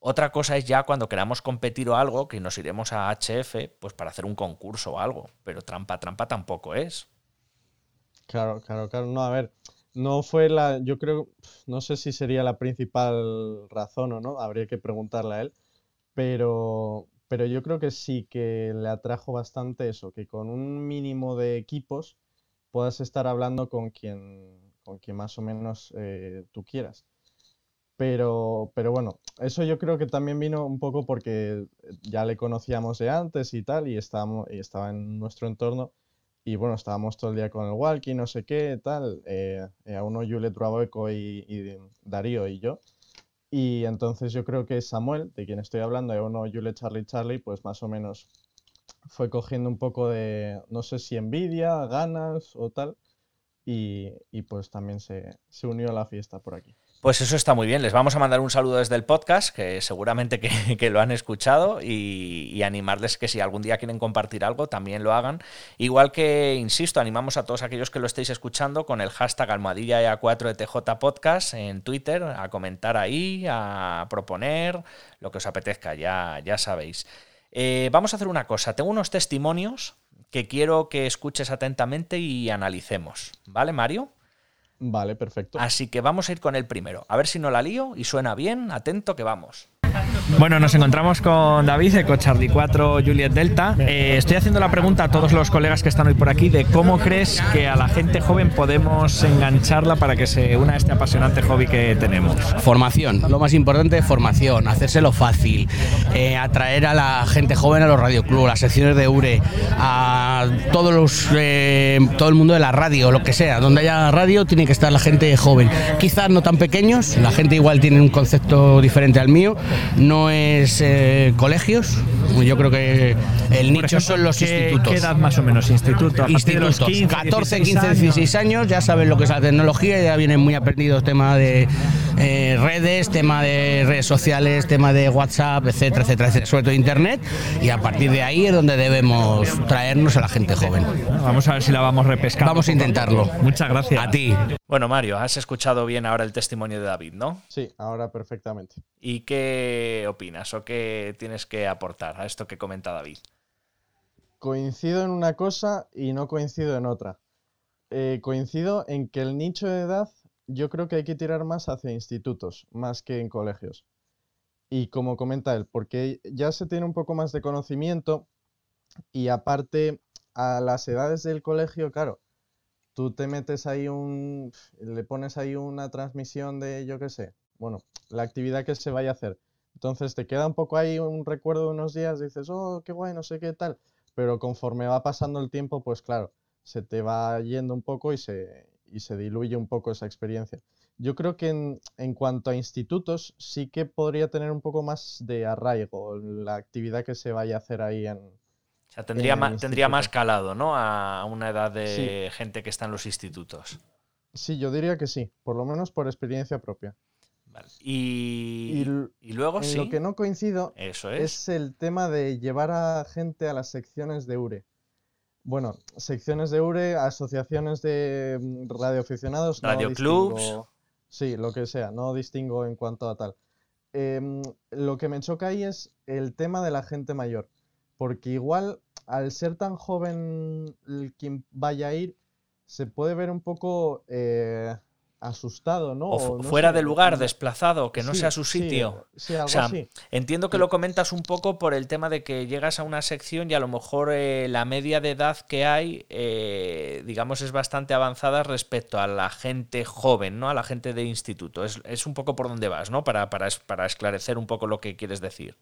A: Otra cosa es ya cuando queramos competir o algo, que nos iremos a HF, pues para hacer un concurso o algo, pero trampa, trampa tampoco es.
B: Claro, claro, claro. No, a ver, no fue la, yo creo, no sé si sería la principal razón o no, habría que preguntarle a él, pero, pero yo creo que sí que le atrajo bastante eso, que con un mínimo de equipos puedas estar hablando con quien, con quien más o menos eh, tú quieras. Pero, pero bueno, eso yo creo que también vino un poco porque ya le conocíamos de antes y tal, y estábamos, y estaba en nuestro entorno. Y bueno, estábamos todo el día con el walkie, no sé qué, tal. eh, eh, a uno Juliet Braboeco y, y Darío y yo. Y entonces yo creo que Samuel, de quien estoy hablando, a uno Juliet Charlie Charlie, pues más o menos fue cogiendo un poco de, no sé si envidia, ganas o tal. Y, y pues también se, se unió a la fiesta por aquí.
A: Pues eso está muy bien. Les vamos a mandar un saludo desde el podcast, que seguramente que, [LAUGHS] lo han escuchado, y, animarles que si algún día quieren compartir algo, también lo hagan. Igual que, insisto, animamos a todos aquellos que lo estéis escuchando con el hashtag almohadilla EA4ETJ Podcast en Twitter, a comentar ahí, a proponer lo que os apetezca, ya, ya sabéis. Eh, vamos a hacer una cosa. Tengo unos testimonios que quiero que escuches atentamente y analicemos. ¿Vale, Mario?
B: Vale, perfecto.
A: Así que vamos a ir con el primero. A ver si no la lío y suena bien. Atento que vamos.
C: Bueno, nos encontramos con David, Eco Charlie 4, Juliet Delta. Eh, estoy haciendo la pregunta a todos los colegas que están hoy por aquí de cómo crees que a la gente joven podemos engancharla para que se una a este apasionante hobby que tenemos.
D: Formación, lo más importante, formación, hacérselo fácil, eh, atraer a la gente joven a los radioclubs, las secciones de URE, a todos los, eh, todo el mundo de la radio, lo que sea, donde haya radio tiene que estar la gente joven, quizás no tan pequeños, la gente igual tiene un concepto diferente al mío, no es eh, colegios, yo creo que el nicho
C: ejemplo,
D: son los
C: ¿qué,
D: institutos.
C: ¿Qué edad más o menos? Instituto. A partir de los
D: Institutos,
C: 15,
D: 14,
C: 16
D: 15, 16 años, ya saben lo que es la tecnología, ya vienen muy aprendidos tema de eh, redes, tema de redes sociales, tema de WhatsApp, etcétera, etcétera, etcétera, sobre todo Internet, y a partir de ahí es donde debemos traernos a la gente joven.
C: Vamos a ver si la vamos repescando.
D: Vamos a intentarlo.
C: Muchas gracias.
D: A ti.
A: Bueno, Mario, has escuchado bien ahora el testimonio de David, ¿no?
B: Sí, ahora perfectamente.
A: ¿Y qué opinas o qué tienes que aportar a esto que comenta David?
B: Coincido en una cosa y no coincido en otra. Eh, coincido en que el nicho de edad yo creo que hay que tirar más hacia institutos, más que en colegios. Y como comenta él, porque ya se tiene un poco más de conocimiento y aparte a las edades del colegio, claro, tú te metes ahí un, le pones ahí una transmisión de, yo qué sé, bueno, la actividad que se vaya a hacer. Entonces te queda un poco ahí un recuerdo de unos días, dices, oh, qué guay, no sé qué tal pero conforme va pasando el tiempo, pues claro, se te va yendo un poco y se, y se diluye un poco esa experiencia. Yo creo que en, en, cuanto a institutos sí que podría tener un poco más de arraigo la actividad que se vaya a hacer ahí en...
A: O sea, tendría, más, tendría más calado, ¿no? A una edad de gente que está en los institutos.
B: Sí, yo diría que sí, por lo menos por experiencia propia.
A: Y, y, luego
B: en
A: sí.
B: Lo que no coincido
A: Eso
B: es.
A: es.
B: el tema de llevar a gente a las secciones de URE. Bueno, secciones de URE, asociaciones de mm, radioaficionados.
A: Radioclubs.
B: No sí, lo que sea, no distingo en cuanto a tal. Eh, lo que me choca ahí es el tema de la gente mayor. Porque igual, al ser tan joven quien vaya a ir, se puede ver un poco eh, asustado, ¿no?
A: O, no fuera sé, de lugar, desplazado, que no
B: sí,
A: sea su sitio.
B: Sí, sí, algo
A: o sea,
B: así.
A: entiendo que lo comentas un poco por el tema de que llegas a una sección y a lo mejor eh, la media de edad que hay, eh, digamos, es bastante avanzada respecto a la gente joven, ¿no? A la gente de instituto. Es, es un poco por donde vas, ¿no? Para, para, para esclarecer un poco lo que quieres decir.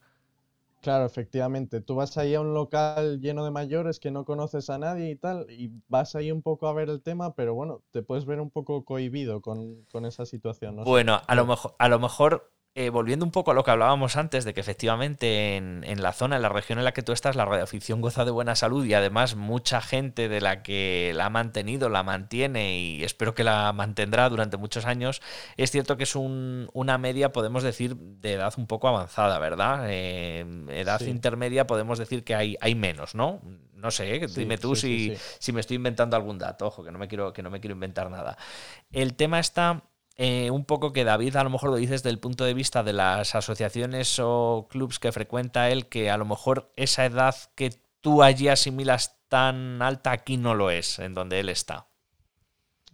B: Claro, efectivamente. Tú vas ahí a un local lleno de mayores que no conoces a nadie y tal, y vas ahí un poco a ver el tema, pero bueno, te puedes ver un poco cohibido con, con esa situación. ¿no?
A: Bueno, a lo mejor, a lo mejor eh, volviendo un poco a lo que hablábamos antes, de que efectivamente en, en, la zona, en la región en la que tú estás, la radioafición goza de buena salud y además mucha gente de la que la ha mantenido, la mantiene y espero que la mantendrá durante muchos años, es cierto que es un, una media, podemos decir, de edad un poco avanzada, ¿verdad? Eh, edad sí. intermedia podemos decir que hay, hay menos, ¿no? No sé, ¿eh? sí, dime tú sí, si, si me estoy inventando algún dato, ojo, que no me quiero, que no me quiero inventar nada. El tema está eh, un poco que David a lo mejor lo dices desde el punto de vista de las asociaciones o clubs que frecuenta él, que a lo mejor esa edad que tú allí asimilas tan alta aquí no lo es, en donde él está.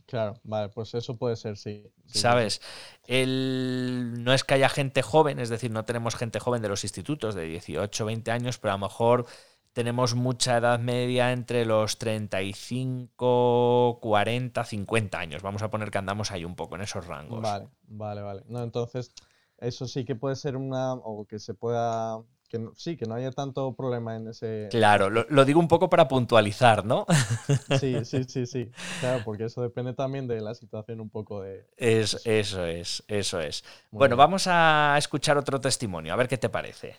B: Claro, vale, pues eso puede ser, sí. sí
A: ¿Sabes? El... No es que haya gente joven, es decir, no tenemos gente joven de los institutos de 18, 20 años, pero a lo mejor tenemos mucha edad media entre los 35, 40, 50 años. Vamos a poner que andamos ahí un poco en esos rangos.
B: Vale, vale, vale. No, entonces, eso sí que puede ser una. o que se pueda. Que no, sí, que no haya tanto problema en ese.
A: Claro, lo, lo, digo un poco para puntualizar, ¿no? [LAUGHS]
B: Sí, sí, sí, sí. Claro, porque eso depende también de la situación un poco de.
A: Es, eso es, eso es. Muy bueno, bien. vamos a escuchar otro testimonio, a ver qué te parece.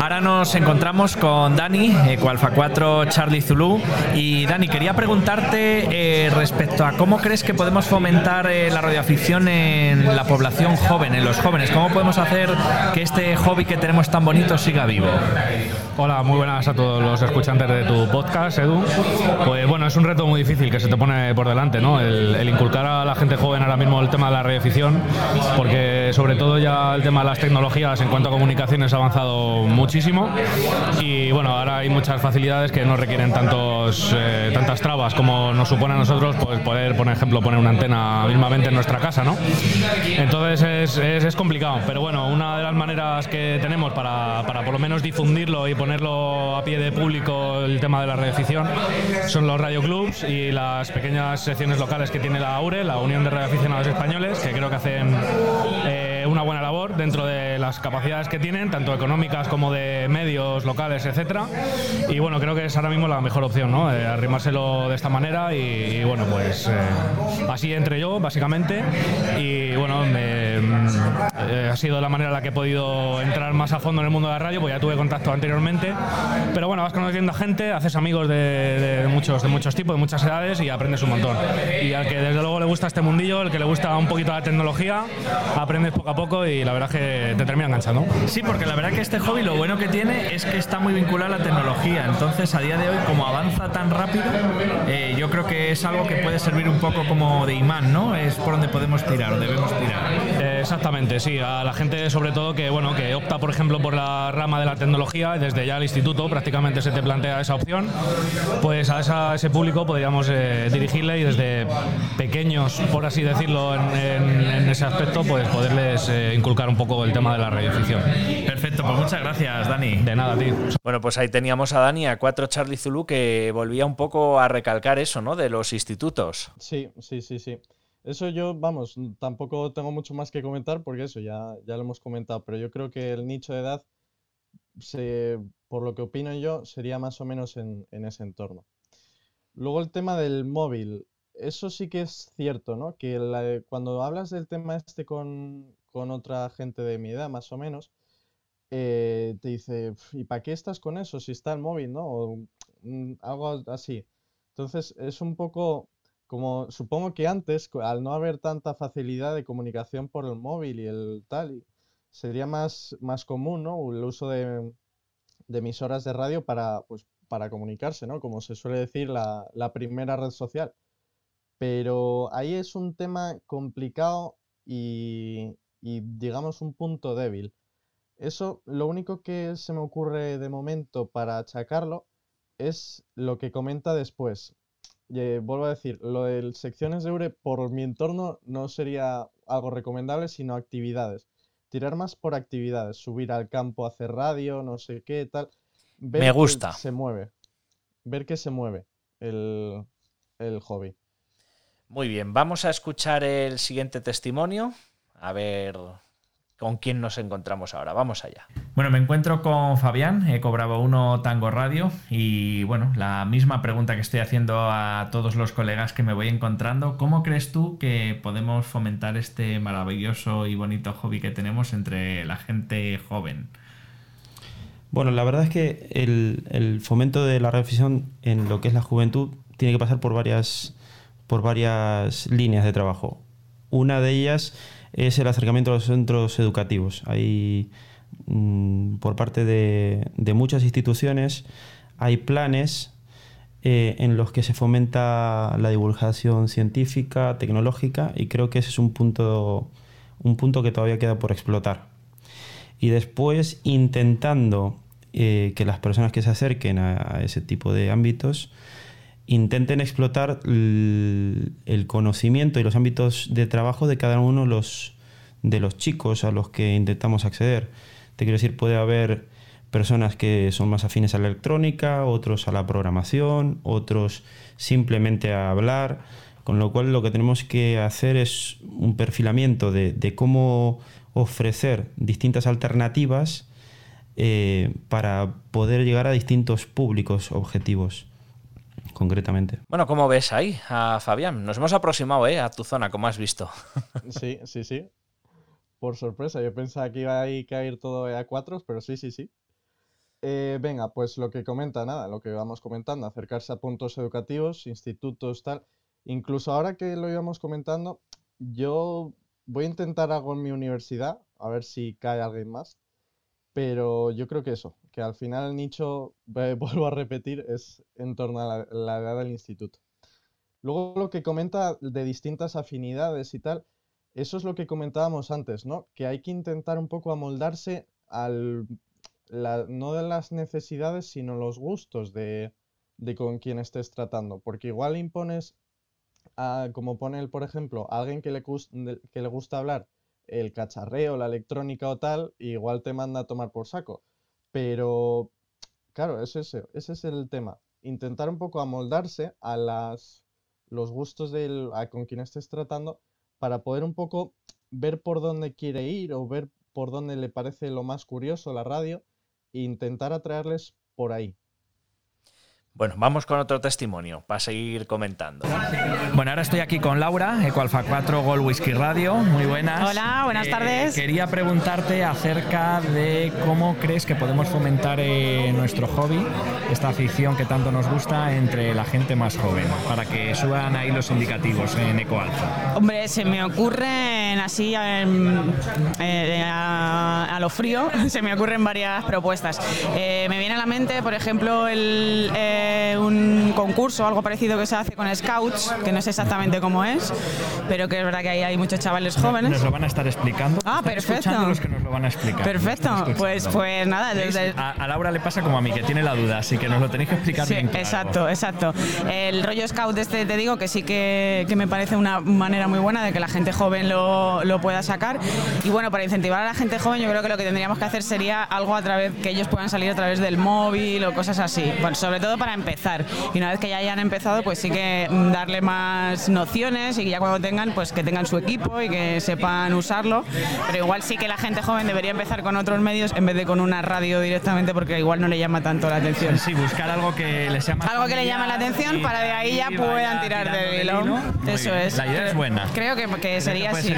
C: Ahora nos encontramos con Dani, Ecualfa 4 Charlie Zulu. Y Dani, quería preguntarte eh, respecto a cómo crees que podemos fomentar eh, la radioafición en la población joven, en los jóvenes. ¿Cómo podemos hacer que este hobby que tenemos tan bonito siga vivo?
E: Hola, muy buenas a todos los escuchantes de tu podcast, Edu. Pues bueno, es un reto muy difícil que se te pone por delante, ¿no? El, el inculcar a la gente joven ahora mismo el tema de la radioafición, porque sobre todo ya el tema de las tecnologías en cuanto a comunicaciones ha avanzado muchísimo. Y bueno, ahora hay muchas facilidades que no requieren tantos, eh, tantas trabas como nos supone a nosotros pues poder, por ejemplo, poner una antena mismamente en nuestra casa, ¿no? Entonces es, es, complicado, pero bueno, una de las maneras que tenemos para, para por lo menos difundirlo y ponerlo a pie de público el tema de la radioafición son los radioclubs y las pequeñas secciones locales que tiene la AURE, la Unión de Radioaficionados Españoles, que creo que hacen eh, una buena labor dentro de las capacidades que tienen, tanto económicas como de medios locales, etcétera. Y bueno, creo que es ahora mismo la mejor opción, ¿no? Eh, arrimárselo de esta manera y, y bueno, pues eh, así entre yo, básicamente. Y bueno, me, eh, ha sido la manera en la que he podido entrar más a fondo en el mundo de la radio, pues ya tuve contacto anteriormente. Pero bueno, vas conociendo a gente, haces amigos de, de, muchos, de muchos tipos, de muchas edades y aprendes un montón. Y al que desde luego le gusta este mundillo, el que le gusta un poquito la tecnología, aprendes poco a poco y la verdad es que te termina enganchando.
C: Sí, porque la verdad que este hobby lo bueno que tiene es que está muy vinculado a la tecnología. Entonces, a día de hoy, como avanza tan rápido, eh, yo creo que es algo que puede servir un poco como de imán, ¿no? Es por donde podemos tirar debemos tirar.
E: Eh, exactamente, sí. A la gente, sobre todo, que bueno, que opta, por ejemplo, por la rama de la tecnología, desde ya el instituto prácticamente se te plantea esa opción, pues a, ese público podríamos eh, dirigirle y desde pequeños, por así decirlo, en, ese aspecto, pues poderles inculcar un poco el tema de la radioficción.
C: Perfecto, pues muchas gracias, Dani.
E: De nada, tío.
A: Bueno, pues ahí teníamos a Dani, a 4 Charlie Zulu, que volvía un poco a recalcar eso, ¿no? De los institutos.
B: Sí, sí, sí, sí. Eso yo, vamos, tampoco tengo mucho más que comentar porque eso ya, ya lo hemos comentado, pero yo creo que el nicho de edad, se, por lo que opino yo, sería más o menos en, en ese entorno. Luego el tema del móvil, eso sí que es cierto, ¿no? Que cuando hablas del tema este con, otra gente de mi edad, más o menos, eh, te dice, ¿y para qué estás con eso si está el móvil, ¿no? O mm, algo así. Entonces es un poco como, supongo que antes, al no haber tanta facilidad de comunicación por el móvil y el tal, sería más, más común, ¿no? El uso de, emisoras de radio para, pues, para comunicarse, ¿no? Como se suele decir, la, primera red social. Pero ahí es un tema complicado y, digamos, un punto débil. Eso, lo único que se me ocurre de momento para achacarlo es lo que comenta después. vuelvo a decir, lo de secciones de EURE por mi entorno no sería algo recomendable, sino actividades tirar más por actividades, subir al campo, hacer radio, no sé qué, tal.
A: Me gusta.
B: se mueve. Ver que se mueve el, el hobby.
A: Muy bien, vamos a escuchar el siguiente testimonio. A ver con quién nos encontramos ahora. Vamos allá.
C: Bueno, me encuentro con Fabián, he cobrado uno Tango Radio y bueno, la misma pregunta que estoy haciendo a todos los colegas que me voy encontrando, ¿cómo crees tú que podemos fomentar este maravilloso y bonito hobby que tenemos entre la gente joven?
F: Bueno, la verdad es que el, fomento de la reflexión en lo que es la juventud tiene que pasar por varias, por varias líneas de trabajo. Una de ellas es el acercamiento a los centros educativos. Hay, mm, por parte de, muchas instituciones, hay planes eh, en los que se fomenta la divulgación científica, tecnológica, y creo que ese es un punto, un punto que todavía queda por explotar. Y después intentando eh, que las personas que se acerquen a ese tipo de ámbitos intenten explotar el, conocimiento y los ámbitos de trabajo de cada uno de los, de los chicos a los que intentamos acceder. Te quiero decir, puede haber personas que son más afines a la electrónica, otros a la programación, otros simplemente a hablar, con lo cual lo que tenemos que hacer es un perfilamiento de, cómo ofrecer distintas alternativas eh, para poder llegar a distintos públicos objetivos concretamente.
A: Bueno, ¿cómo ves ahí a Fabián? Nos hemos aproximado ¿eh? a tu zona, como has visto. [LAUGHS]
B: Sí, sí, sí. Por sorpresa, yo pensaba que iba a caer todo a cuatro, pero sí, sí, sí. Eh, venga, pues lo que comenta, nada, lo que vamos comentando, acercarse a puntos educativos, institutos, tal. Incluso ahora que lo íbamos comentando, yo voy a intentar algo en mi universidad, a ver si cae alguien más. Pero yo creo que eso, que al final el nicho, [LAUGHS] vuelvo a repetir, es en torno a la, edad del instituto. Luego lo que comenta de distintas afinidades y tal, eso es lo que comentábamos antes, ¿no? Que hay que intentar un poco amoldarse al, no de las necesidades, sino los gustos de, con quien estés tratando. Porque igual impones, a, como pone él, por ejemplo, a alguien que le, que le gusta hablar el cacharreo, la electrónica o tal, igual te manda a tomar por saco. Pero, claro, ese, ese es el tema. Intentar un poco amoldarse a las, los gustos del, a con quien estés tratando para poder un poco ver por dónde quiere ir o ver por dónde le parece lo más curioso la radio e intentar atraerles por ahí.
A: Bueno, vamos con otro testimonio para seguir comentando.
C: Bueno, ahora estoy aquí con Laura, Ecoalfa 4 Gold Whisky Radio. Muy buenas.
G: Hola, buenas eh, tardes.
C: Quería preguntarte acerca de cómo crees que podemos fomentar eh, nuestro hobby, esta afición que tanto nos gusta entre la gente más joven, para que suban ahí los indicativos en Ecoalfa.
G: Hombre, se me ocurren así em, eh, a, lo frío, [LAUGHS] se me ocurren varias propuestas. me viene a la mente, por ejemplo, el un concurso, algo parecido que se hace con Scouts, que no sé exactamente cómo es, pero que es verdad que ahí hay muchos chavales jóvenes.
C: Nos lo van a estar explicando.
G: Ah, perfecto.
C: los que nos lo van a explicar.
G: Perfecto. Pues, pues nada. Desde...
C: A, Laura le pasa como a mí, que tiene la duda, así que nos lo tenéis que explicar
G: sí,
C: bien.
G: Exacto, exacto. El rollo Scout este te digo que sí que, que, me parece una manera muy buena de que la gente joven lo, lo pueda sacar. Y bueno, para incentivar a la gente joven, yo creo que lo que tendríamos que hacer sería algo a través que ellos puedan salir a través del móvil o cosas así. Bueno, sobre todo para para empezar. Y una vez que ya hayan empezado, pues sí que darle más nociones y que ya cuando tengan, pues que tengan su equipo y que sepan usarlo. Pero igual sí que la gente joven debería empezar con otros medios en vez de con una radio directamente porque igual no le llama tanto la atención.
C: Sí, buscar algo que les llama
G: Algo que le llame la atención para de ahí ya puedan tirar del hilo. Eso es.
C: La idea es buena.
G: Creo que, que sería así.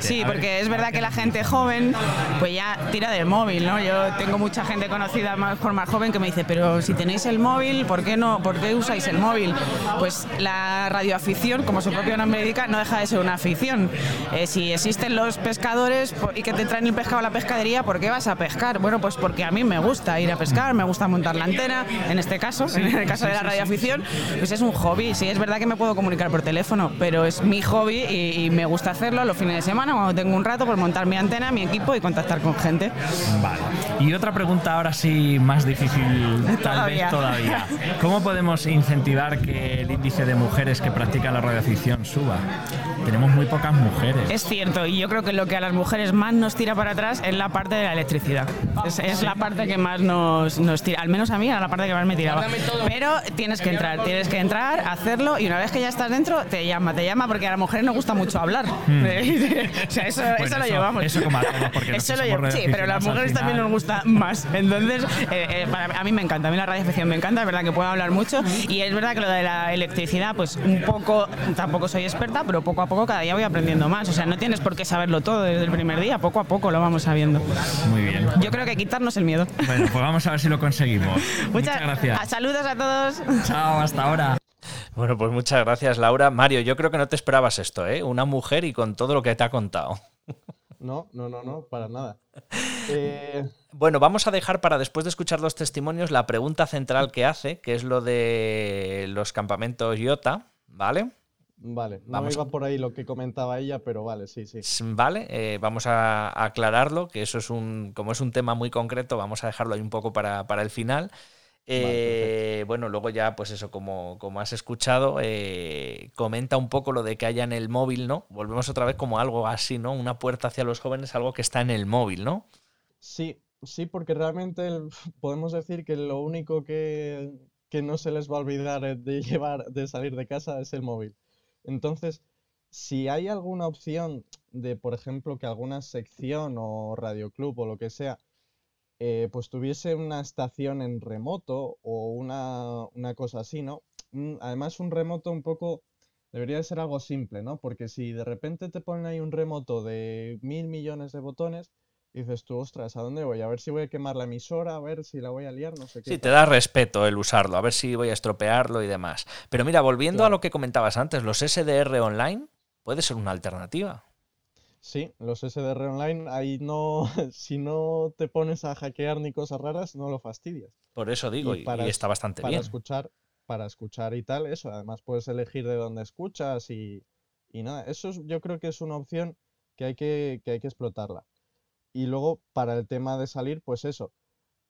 G: Sí,
C: A ver,
G: porque es verdad
C: ¿por
G: que la gente joven pues ya tira del móvil, ¿no? Yo tengo mucha gente conocida más por más joven que me dice, pero si tenéis el móvil, ¿por qué no? ¿Por qué usáis el móvil? Pues la radioafición, como su propio nombre indica, no deja de ser una afición. Eh, si existen los pescadores y que te traen el pescado a la pescadería, ¿por qué vas a pescar? Bueno, pues porque a mí me gusta ir a pescar, me gusta montar la antena, en este caso, en el caso de la radioafición, pues es un hobby. Sí, es verdad que me puedo comunicar por teléfono, pero es mi hobby y, y me gusta hacerlo los fines de semana, cuando tengo un rato, por montar mi antena, mi equipo y contactar con gente.
C: Vale. Y otra pregunta ahora sí más difícil, tal
G: Todavía.
C: vez todavía. [LAUGHS] ¿Cómo podemos incentivar que el índice de mujeres que practican la radioafición suba? Tenemos muy pocas mujeres.
G: Es cierto, y yo creo que lo que a las mujeres más nos tira para atrás es la parte de la electricidad. Es, es la parte que más nos, nos tira, al menos a mí era la parte que más me tiraba. Pero tienes que entrar, tienes que entrar, hacerlo, y una vez que ya estás dentro, te llama, te llama, porque a las mujeres nos gusta mucho hablar. [LAUGHS] o sea, eso,
C: Bueno,
G: eso lo llevamos.
C: eso como a todos, porque
G: Eso lo llevamos. Sí, pero a las mujeres también nos gusta más. Entonces, eh, eh, para- a mí me encanta, a mí la radioafición me encanta, es verdad que puedo hablar mucho, y es verdad que lo de la electricidad, pues un poco, tampoco soy experta, pero poco a poco cada día voy aprendiendo más. O sea, no tienes por qué saberlo todo desde el primer día, poco a poco lo vamos sabiendo.
C: Muy bien.
G: Yo creo que quitarnos el miedo.
C: Bueno, pues vamos a ver si lo conseguimos. [LAUGHS] Muchas,
G: a-
C: gracias.
G: Saludos a todos.
C: Chao, hasta ahora.
A: Bueno, pues muchas gracias, Laura. Mario, yo creo que no te esperabas esto, ¿eh? Una mujer y con todo lo que te ha contado.
B: No, no, no, no, para nada. [LAUGHS] Eh,
A: Bueno, vamos a dejar para después de escuchar los testimonios la pregunta central que hace, que es lo de los campamentos IOTA, ¿vale?
B: vale, no
A: Vamos.
B: iba por ahí lo que comentaba ella, pero vale, sí, sí.
A: Vale, eh, vamos a a aclararlo, que eso es un, como es un tema muy concreto, vamos a dejarlo ahí un poco para, para el final. Eh, bueno, luego ya, pues eso, como, como has escuchado, eh, comenta un poco lo de que haya en el móvil, ¿no? Volvemos otra vez como algo así, ¿no? Una puerta hacia los jóvenes, algo que está en el móvil, ¿no?
B: Sí, sí, porque realmente [LAUGHS] podemos decir que lo único que, que no se les va a olvidar de [LAUGHS] llevar, de salir de casa es el móvil. Entonces, si hay alguna opción de, por ejemplo, que alguna sección o radioclub o lo que sea, eh, pues tuviese una estación en remoto o una, una cosa así, ¿no? Mm, Además, un remoto un poco debería de ser algo simple, ¿no? Porque si de repente te ponen ahí un remoto de mil millones de botones, dices tú, ostras, ¿a dónde voy? A ver si voy a quemar la emisora, a ver si la voy a liar, no sé qué.
A: Sí, te da respeto el usarlo, a ver si voy a estropearlo y demás. Pero mira, volviendo a lo que comentabas antes, los SDR online puede ser una alternativa.
B: Sí, los SDR online, ahí no, [LAUGHS] si no te pones a hackear ni cosas raras, no lo fastidias.
A: Por eso digo,
B: Y para
A: y está bastante
B: para
A: bien.
B: escuchar, para escuchar y tal, eso. Además puedes elegir de dónde escuchas y, y nada. Eso es- yo creo que es una opción que hay que, que hay que explotarla. Y luego, para el tema de salir, pues eso.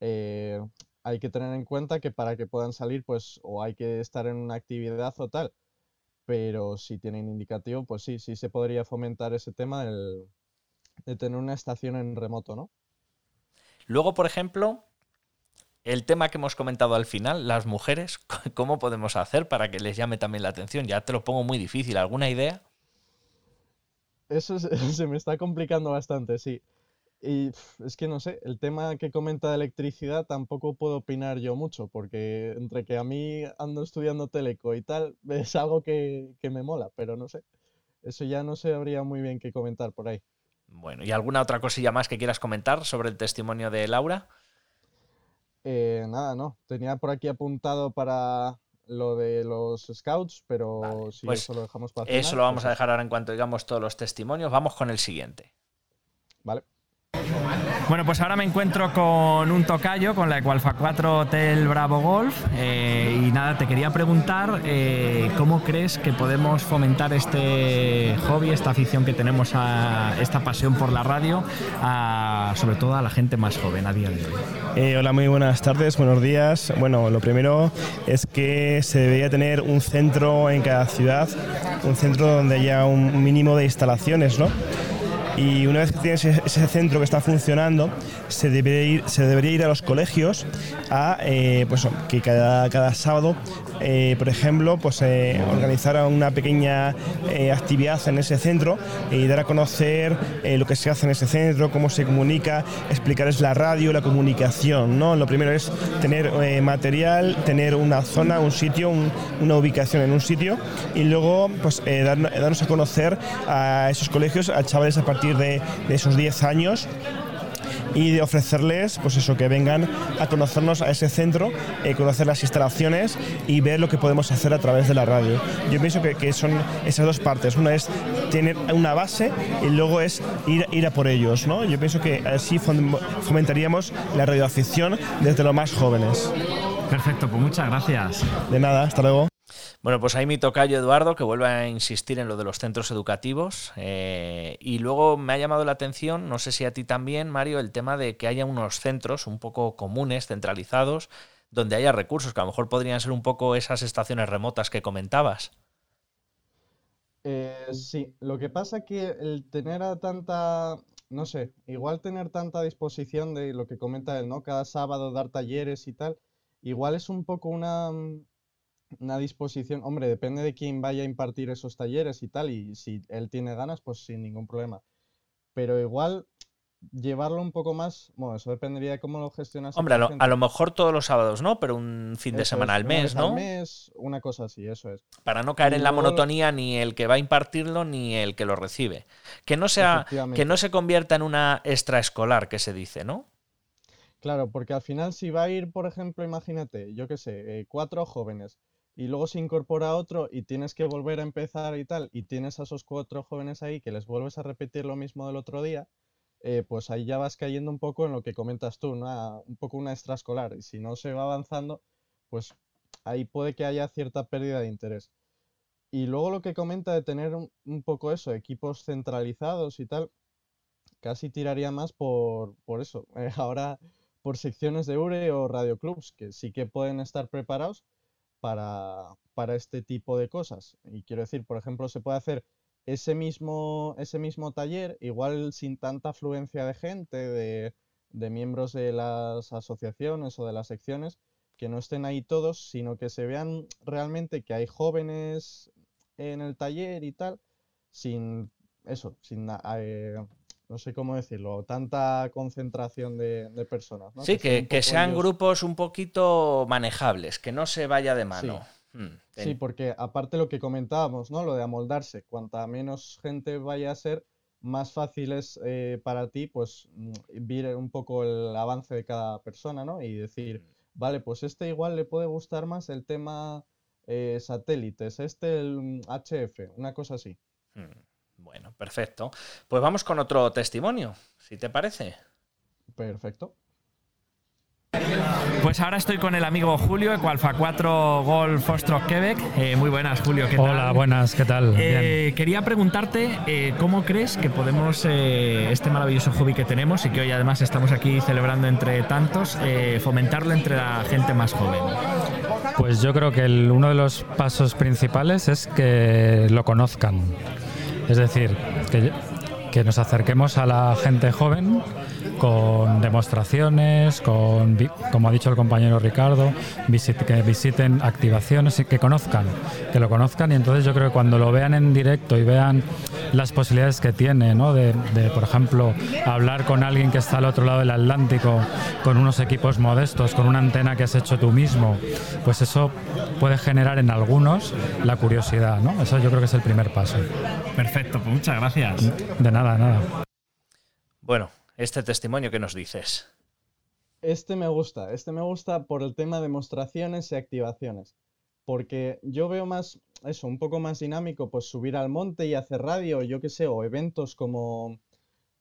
B: eh, hay que tener en cuenta que para que puedan salir, pues, o hay que estar en una actividad o tal. Pero si tienen indicativo, pues sí, sí se podría fomentar ese tema del- de tener una estación en remoto, ¿no?
A: Luego, por ejemplo, el tema que hemos comentado al final, las mujeres, [LAUGHS] ¿cómo podemos hacer para que les llame también la atención? Ya te lo pongo muy difícil. ¿Alguna idea?
B: Eso es- [LAUGHS] se me está complicando bastante, sí. Y es que no sé, el tema que comenta de electricidad tampoco puedo opinar yo mucho, porque entre que a mí ando estudiando teleco y tal, [LAUGHS] es algo que, que me mola, pero no sé. Eso ya no sabría muy bien qué comentar por ahí.
A: Bueno, ¿y alguna otra cosilla más que quieras comentar sobre el testimonio de Laura?
B: Eh, nada, no. Tenía por aquí apuntado para lo de los scouts, pero
A: Vale,
B: si
A: pues
B: eso lo dejamos para
A: Eso
B: final,
A: lo vamos
B: pues
A: a dejar ahora en cuanto digamos todos los testimonios. Vamos con el siguiente.
B: Vale.
C: Bueno, pues ahora me encuentro con un tocayo, con la Equalfa 4 Hotel Bravo Golf. eh, y nada, te quería preguntar eh, cómo crees que podemos fomentar este hobby, esta afición que tenemos a esta pasión por la radio, sobre todo a la gente más joven a día de hoy.
H: Eh, hola, muy buenas tardes, buenos días. Bueno, lo primero es que se debería tener un centro en cada ciudad, un centro donde haya un mínimo de instalaciones, ¿no? Y una vez que tienes ese centro que está funcionando, se debería ir, se debería ir a los colegios a eh, pues, que cada, cada sábado, eh, por ejemplo, pues, eh, organizar una pequeña actividad en ese centro y dar a conocer lo que se hace en ese centro, cómo se comunica, explicarles la radio, la comunicación. ¿no? Lo primero es tener material, tener una zona, un sitio, una ubicación en un sitio y luego pues, darnos a conocer a esos colegios, a chavales a partir de, de esos 10 años y de ofrecerles, pues eso, que vengan a conocernos a ese centro, eh, conocer las instalaciones y ver lo que podemos hacer a través de la radio. Yo pienso que, que son esas dos partes. Una es tener una base y luego es ir, ir a por ellos. ¿no? Yo pienso que así fomentaríamos la radioafición desde los más jóvenes.
C: Perfecto, pues muchas gracias.
H: De nada, hasta luego.
A: Bueno, pues ahí mi tocayo Eduardo, que vuelve a insistir en lo de los centros educativos. Eh, y luego me ha llamado la atención, no sé si a ti también, Mario, el tema de que haya unos centros un poco comunes, centralizados, donde haya recursos, que a lo mejor podrían ser un poco esas estaciones remotas que comentabas.
B: Eh, sí, lo que pasa que el tener a tanta, no sé, igual tener tanta disposición de lo que comenta él, ¿no? Cada sábado dar talleres y tal, igual es un poco una una disposición, hombre, depende de quién vaya a impartir esos talleres y tal, y si él tiene ganas, pues sin ningún problema. Pero igual llevarlo un poco más, bueno, eso dependería de cómo lo gestionas.
A: Hombre, a lo, mejor todos los sábados, ¿no? Pero un fin de semana al mes, ¿no?
B: Al mes, una cosa así, eso es.
A: Para no caer en la monotonía ni el que va a impartirlo ni el que lo recibe. Que no sea, que no se convierta en una extraescolar, que se dice, ¿no?
B: Claro, porque al final si va a ir, por ejemplo, imagínate, yo qué sé, eh, cuatro jóvenes y luego se incorpora otro y tienes que volver a empezar y tal, y tienes a esos cuatro jóvenes ahí que les vuelves a repetir lo mismo del otro día, eh, pues ahí ya vas cayendo un poco en lo que comentas tú, ¿no? un poco una extraescolar. Y si no se va avanzando, pues ahí puede que haya cierta pérdida de interés. Y luego lo que comenta de tener un, poco eso, equipos centralizados y tal, casi tiraría más por, por eso. [LAUGHS] Eh, ahora por secciones de URE o radioclubs, que sí que pueden estar preparados, para, este tipo de cosas. Y quiero decir, por ejemplo, se puede hacer ese mismo, ese mismo taller, igual sin tanta afluencia de gente, de, miembros de las asociaciones o de las secciones, que no estén ahí todos, sino que se vean realmente que hay jóvenes en el taller y tal, sin eso, sin eh, no sé cómo decirlo, tanta concentración de, personas.
A: Sí, que, sean grupos un poquito manejables, que no se vaya de mano.
B: Hmm, sí. porque aparte lo que comentábamos, ¿no? Lo de amoldarse, cuanta menos gente vaya a ser, más fácil es eh, para ti, pues, mm, ver un poco el avance de cada persona, ¿no? Y decir, hmm. vale, pues este igual le puede gustar más el tema eh, satélites, este el HF, mm, una cosa así. Hmm.
A: Bueno, perfecto. Pues vamos con otro testimonio, si te parece.
B: Perfecto.
C: Pues ahora estoy con el amigo Julio, Equalfa 4 Golf Ostrock Quebec. Eh, muy buenas, Julio. ¿qué
I: Hola, buenas, ¿qué tal?
C: Eh, quería preguntarte eh, cómo crees que podemos, este maravilloso hobby que tenemos y que hoy además estamos aquí celebrando entre tantos, fomentarlo entre la gente más joven.
I: Pues yo creo que uno de los pasos principales es que lo conozcan es decir, que, nos acerquemos a la gente joven con demostraciones, con, como ha dicho el compañero Ricardo, que visiten activaciones y que conozcan, que lo conozcan y entonces yo creo que cuando lo vean en directo y vean las posibilidades que tiene, ¿no? de, por ejemplo, hablar con alguien que está al otro lado del Atlántico, con unos equipos modestos, con una antena que has hecho tú mismo, pues eso puede generar en algunos la curiosidad, ¿no? Eso yo creo que es el primer paso.
C: Perfecto, pues muchas gracias.
I: De nada, nada.
A: Bueno, este testimonio que nos dices.
B: Este me gusta, este me gusta por el tema de demostraciones y activaciones. Porque yo veo más, eso, un poco más dinámico, pues subir al monte y hacer radio, yo qué sé, o eventos como,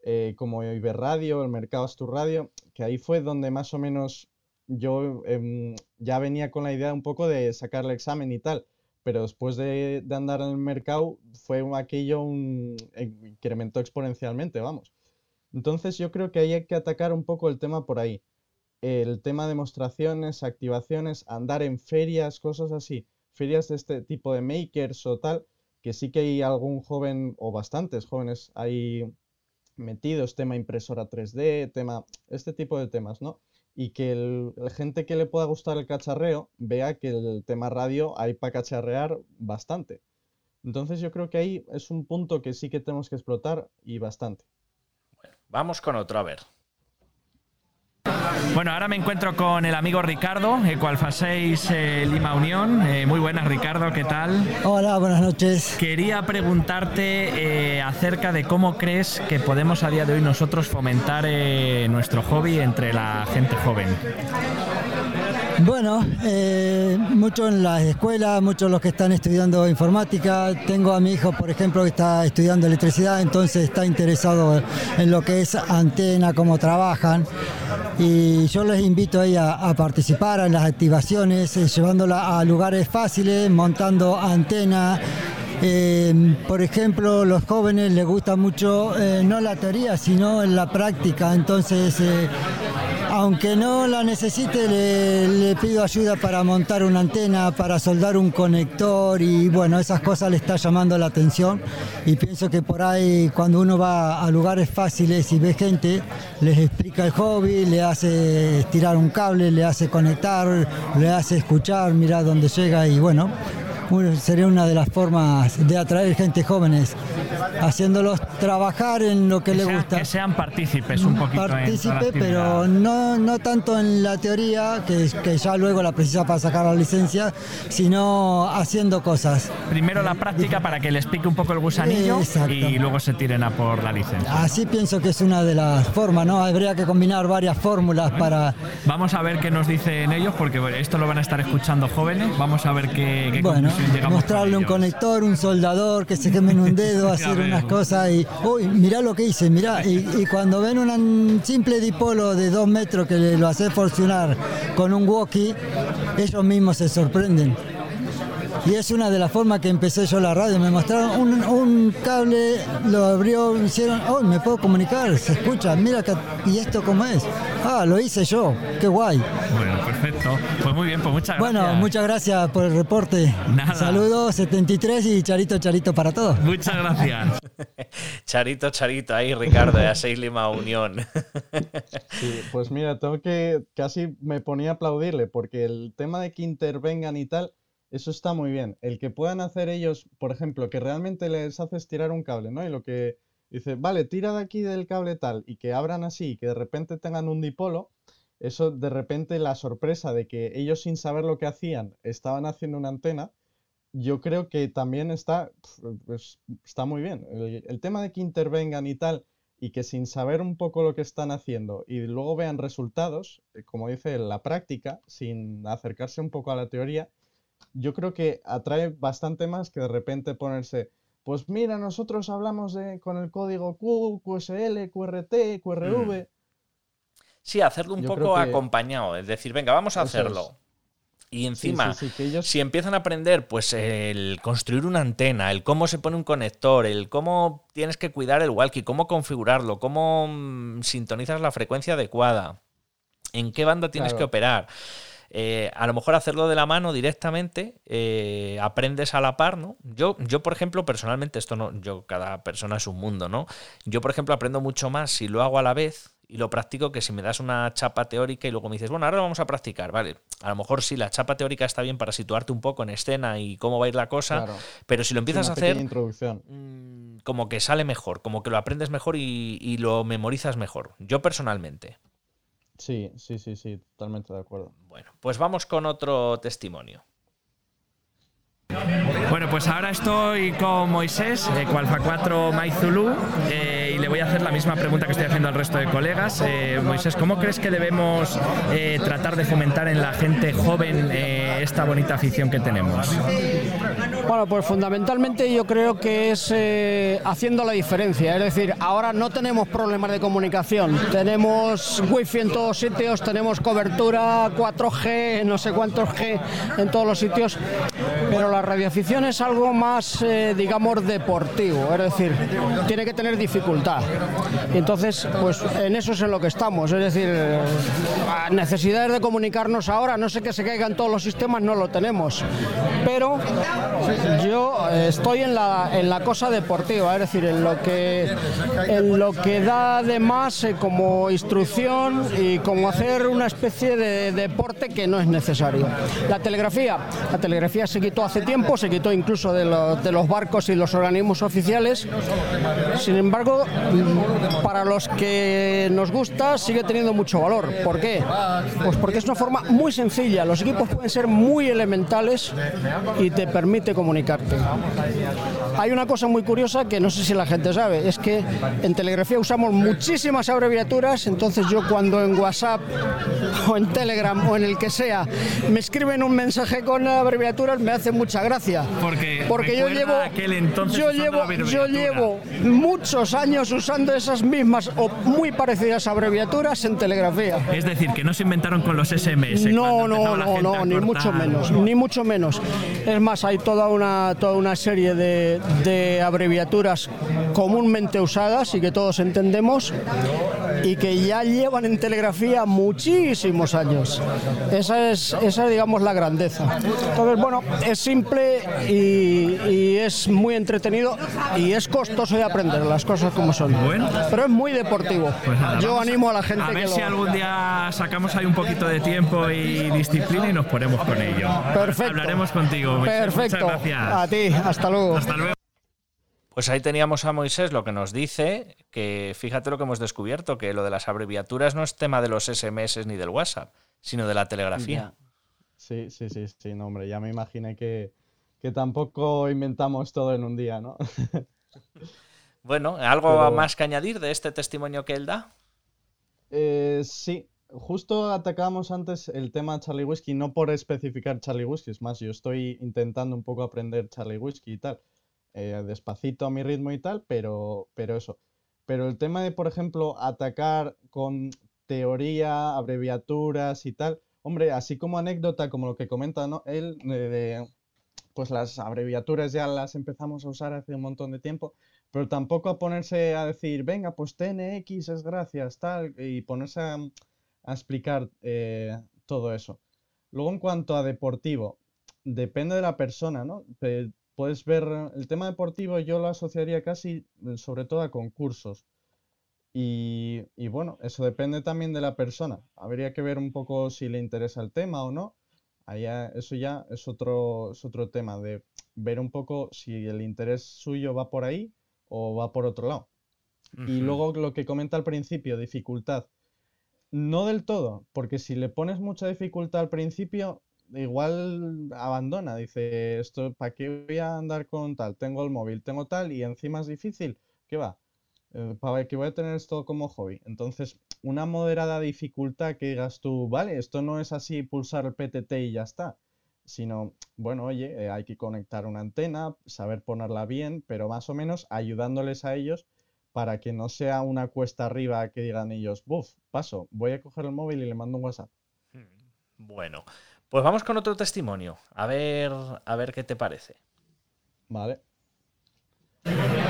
B: eh, como Iberradio, el Mercado Astur Radio, que ahí fue donde más o menos yo em, ya venía con la idea un poco de sacar el examen y tal. Pero después de, de andar en el mercado, fue aquello un, incrementó exponencialmente, vamos. Entonces yo creo que ahí hay que atacar un poco el tema por ahí. El tema de demostraciones, activaciones, andar en ferias, cosas así. Ferias de este tipo de makers o tal, que sí que hay algún joven o bastantes jóvenes ahí metidos, tema impresora 3D, tema, este tipo de temas, ¿no? Y que la gente que le pueda gustar el cacharreo vea que el tema radio hay para cacharrear bastante. Entonces yo creo que ahí es un punto que sí que tenemos que explotar y bastante.
A: Vamos con otro, a ver.
C: Bueno, ahora me encuentro con el amigo Ricardo, el cual faséis eh, Lima Unión. Eh, muy buenas, Ricardo, ¿qué tal?
J: Hola, buenas noches.
C: Quería preguntarte eh, acerca de cómo crees que podemos a día de hoy nosotros fomentar eh, nuestro hobby entre la gente joven.
J: Bueno, eh, muchos en las escuelas, muchos los que están estudiando informática. Tengo a mi hijo, por ejemplo, que está estudiando electricidad, entonces está interesado en lo que es antena, cómo trabajan. Y yo les invito ahí a, a participar en las activaciones, eh, llevándola a lugares fáciles, montando antena. Eh, por ejemplo, los jóvenes les gusta mucho eh, no la teoría, sino la práctica. Entonces, eh, aunque no la necesite, le, pido ayuda para montar una antena, para soldar un conector y bueno, esas cosas le está llamando la atención. Y pienso que por ahí, cuando uno va a lugares fáciles y ve gente, les explica el hobby, le hace estirar un cable, le hace conectar, le hace escuchar, mira dónde llega y bueno. Bueno, sería una de las formas de atraer gente jóvenes, haciéndolos trabajar en lo que,
C: Que
J: les
C: sean,
J: gusta.
C: que sean partícipes un poquito.
J: Partícipe, pero no, no tanto en la teoría, que, que ya luego la precisa para sacar la licencia, sino haciendo cosas.
C: Primero la práctica para que les pique un poco el gusanillo
J: Exacto.
C: y luego se tiren a por la licencia.
J: Así pienso que es una de las formas, ¿no? Habría que combinar varias fórmulas para...
C: Vamos a ver qué nos dicen ellos, porque bueno, esto lo van a estar escuchando jóvenes. Vamos a ver qué, qué
J: Bueno. Mostrarle un conector, un soldador, que se quemen un dedo, [LAUGHS] hacer unas cosas y, uy, mirá lo que hice, mirá. Y, y cuando ven un simple dipolo de dos metros que lo hace funcionar con un walkie, ellos mismos se sorprenden. Y es una de las formas que empecé yo la radio. Me mostraron un, un cable, lo abrió, hicieron, oh, me puedo comunicar, se escucha, mira, que- ¿y esto cómo es? Ah, lo hice yo, qué guay.
C: Bueno, perfecto. Pues muy bien, pues muchas gracias.
J: Bueno, muchas gracias por el reporte.
C: Nada.
J: Saludos 73 y charito, charito para todos.
C: Muchas gracias. [LAUGHS]
A: Charito, charito, ahí Ricardo, de Aseis Lima Unión. [LAUGHS]
B: Sí, pues mira, tengo que casi me ponía a aplaudirle porque el tema de que intervengan y tal, eso está muy bien. El que puedan hacer ellos, por ejemplo, que realmente les haces tirar un cable, ¿no? Y lo que dice, vale, tira de aquí del cable tal, y que abran así, y que de repente tengan un dipolo, eso de repente la sorpresa de que ellos sin saber lo que hacían estaban haciendo una antena, yo creo que también está, pues, está muy bien. El, el tema de que intervengan y tal, y que sin saber un poco lo que están haciendo y luego vean resultados, eh, como dice la práctica, sin acercarse un poco a la teoría, yo creo que atrae bastante más que de repente ponerse, pues mira, nosotros hablamos de, con el código Q, QSL, QRT, QRV.
A: Sí, hacerlo un
B: Yo
A: poco
B: que-
A: acompañado, es decir, venga, vamos a
B: Eso es.
A: hacerlo. Y encima,
B: sí, sí, que ellos-
A: si empiezan a aprender, pues el construir una antena, el cómo se pone un conector, el cómo tienes que cuidar el walkie, cómo configurarlo, cómo mm, sintonizas la frecuencia adecuada, en qué banda tienes
B: Claro.
A: que operar. Eh, a lo mejor hacerlo de la mano directamente, eh, aprendes a la par, ¿no? Yo, yo, por ejemplo, personalmente, esto no, yo, cada persona es un mundo, ¿no? Yo, por ejemplo, aprendo mucho más si lo hago a la vez y lo practico que si me das una chapa teórica y luego me dices, bueno, ahora lo vamos a practicar, vale. A lo mejor sí, la chapa teórica está bien para situarte un poco en escena y cómo va a ir la cosa,
B: Claro.
A: pero si lo empiezas a hacer, mm, como que sale mejor, como que lo aprendes mejor y, y lo memorizas mejor. Yo personalmente.
B: Sí, sí, sí, sí, totalmente de acuerdo.
A: Bueno, pues vamos con otro testimonio.
C: Bueno, pues ahora estoy con Moisés, de Cualfa 4 Maizulu, eh, y le voy a hacer la misma pregunta que estoy haciendo al resto de colegas. Eh, Moisés, ¿cómo crees que debemos eh, tratar de fomentar en la gente joven eh, esta bonita afición que tenemos?
K: Bueno, pues fundamentalmente yo creo que es haciendo la diferencia. Es decir, ahora no tenemos problemas de comunicación. Tenemos wifi en todos sitios, tenemos cobertura 4G, no sé cuántos G en todos los sitios. Pero la radioafición es algo más, digamos, deportivo. Es decir, tiene que tener dificultad. Entonces, pues en eso es en lo que estamos. Es decir, necesidades de comunicarnos ahora, no sé que se caigan todos los sistemas, no lo tenemos. Pero yo estoy en la, en la cosa deportiva, es decir, en lo que, en lo que da además eh, como instrucción y como hacer una especie de deporte que no es necesario. La telegrafía, la telegrafía se quitó hace tiempo, se quitó incluso de los, de los barcos y los organismos oficiales. Sin embargo, para los que nos gusta sigue teniendo mucho valor. ¿Por qué? Pues porque es una forma muy sencilla. Los equipos pueden ser muy elementales y te permite comunicarte. Hay una cosa muy curiosa que no sé si la gente sabe, es que en telegrafía usamos muchísimas abreviaturas, entonces yo cuando en WhatsApp o en Telegram o en el que sea me escriben un mensaje con abreviaturas me hace mucha gracia.
C: Porque,
K: porque yo llevo
C: aquel entonces
K: yo llevo yo llevo muchos años usando esas mismas o muy parecidas abreviaturas en telegrafía.
C: Es decir, que no se inventaron con los SMS.
K: No, no, no, no, ni mucho menos, ni mucho menos. Es más, hay toda una toda una serie de, de abreviaturas comúnmente usadas y que todos entendemos y que ya llevan en telegrafía muchísimos años. Esa es, esa digamos, la grandeza. Entonces, bueno, es simple y, es muy entretenido y es costoso de aprender las cosas como son.
C: Bueno.
K: Pero es muy deportivo.
C: Pues
K: Yo animo a la gente
C: a ver
K: que
C: si
K: lo...
C: algún día sacamos ahí un poquito de tiempo y disciplina y nos ponemos con ello.
K: Perfecto.
C: Hablaremos contigo.
K: Perfecto.
C: Muchas gracias.
K: A ti, hasta luego.
C: Hasta luego.
A: Pues ahí teníamos a Moisés lo que nos dice, que fíjate lo que hemos descubierto, que lo de las abreviaturas no es tema de los SMS ni del WhatsApp, sino de la telegrafía.
B: Sí, sí, sí, sí, no, hombre, ya me imaginé que, que tampoco inventamos todo en un día, ¿no? [LAUGHS]
A: Bueno, ¿algo
B: Pero-
A: más que añadir de este testimonio que él da?
B: Eh, sí, justo atacábamos antes el tema Charlie Whiskey, no por especificar Charlie Whiskey, es más, yo estoy intentando un poco aprender Charlie Whiskey y tal, eh, despacito a mi ritmo y tal, pero, pero eso. Pero el tema de, por ejemplo, atacar con teoría, abreviaturas y tal, hombre, así como anécdota, como lo que comenta, ¿no? Él, de, de, pues las abreviaturas ya las empezamos a usar hace un montón de tiempo, pero tampoco a ponerse a decir, venga, pues TNX es gracias, tal, y ponerse a, explicar eh, todo eso. Luego, en cuanto a deportivo, depende de la persona, ¿no? Puedes ver, el tema deportivo yo lo asociaría casi, eh, sobre todo a concursos. Y, y bueno, eso depende también de la persona. Habría que ver un poco si le interesa el tema o no. Allá, eso ya es otro, es otro tema, de ver un poco si el interés suyo va por ahí o va por otro lado. Y luego lo que comenta al principio, dificultad. No del todo, porque si le pones mucha dificultad al principio, igual abandona. Dice, esto, ¿para qué voy a andar con tal? Tengo el móvil, tengo tal, y encima es difícil. ¿Qué va? Eh, ¿Para qué voy a tener esto como hobby? Entonces, una moderada dificultad que digas tú, vale, esto no es así pulsar el PTT y ya está. Sino, bueno, oye, eh, hay que conectar una antena, saber ponerla bien, pero más o menos ayudándoles a ellos para que no sea una cuesta arriba que digan ellos, buf, paso, voy a coger el móvil y le mando un WhatsApp.
A: Bueno, pues vamos con otro testimonio. A ver, a ver qué te parece.
B: Vale.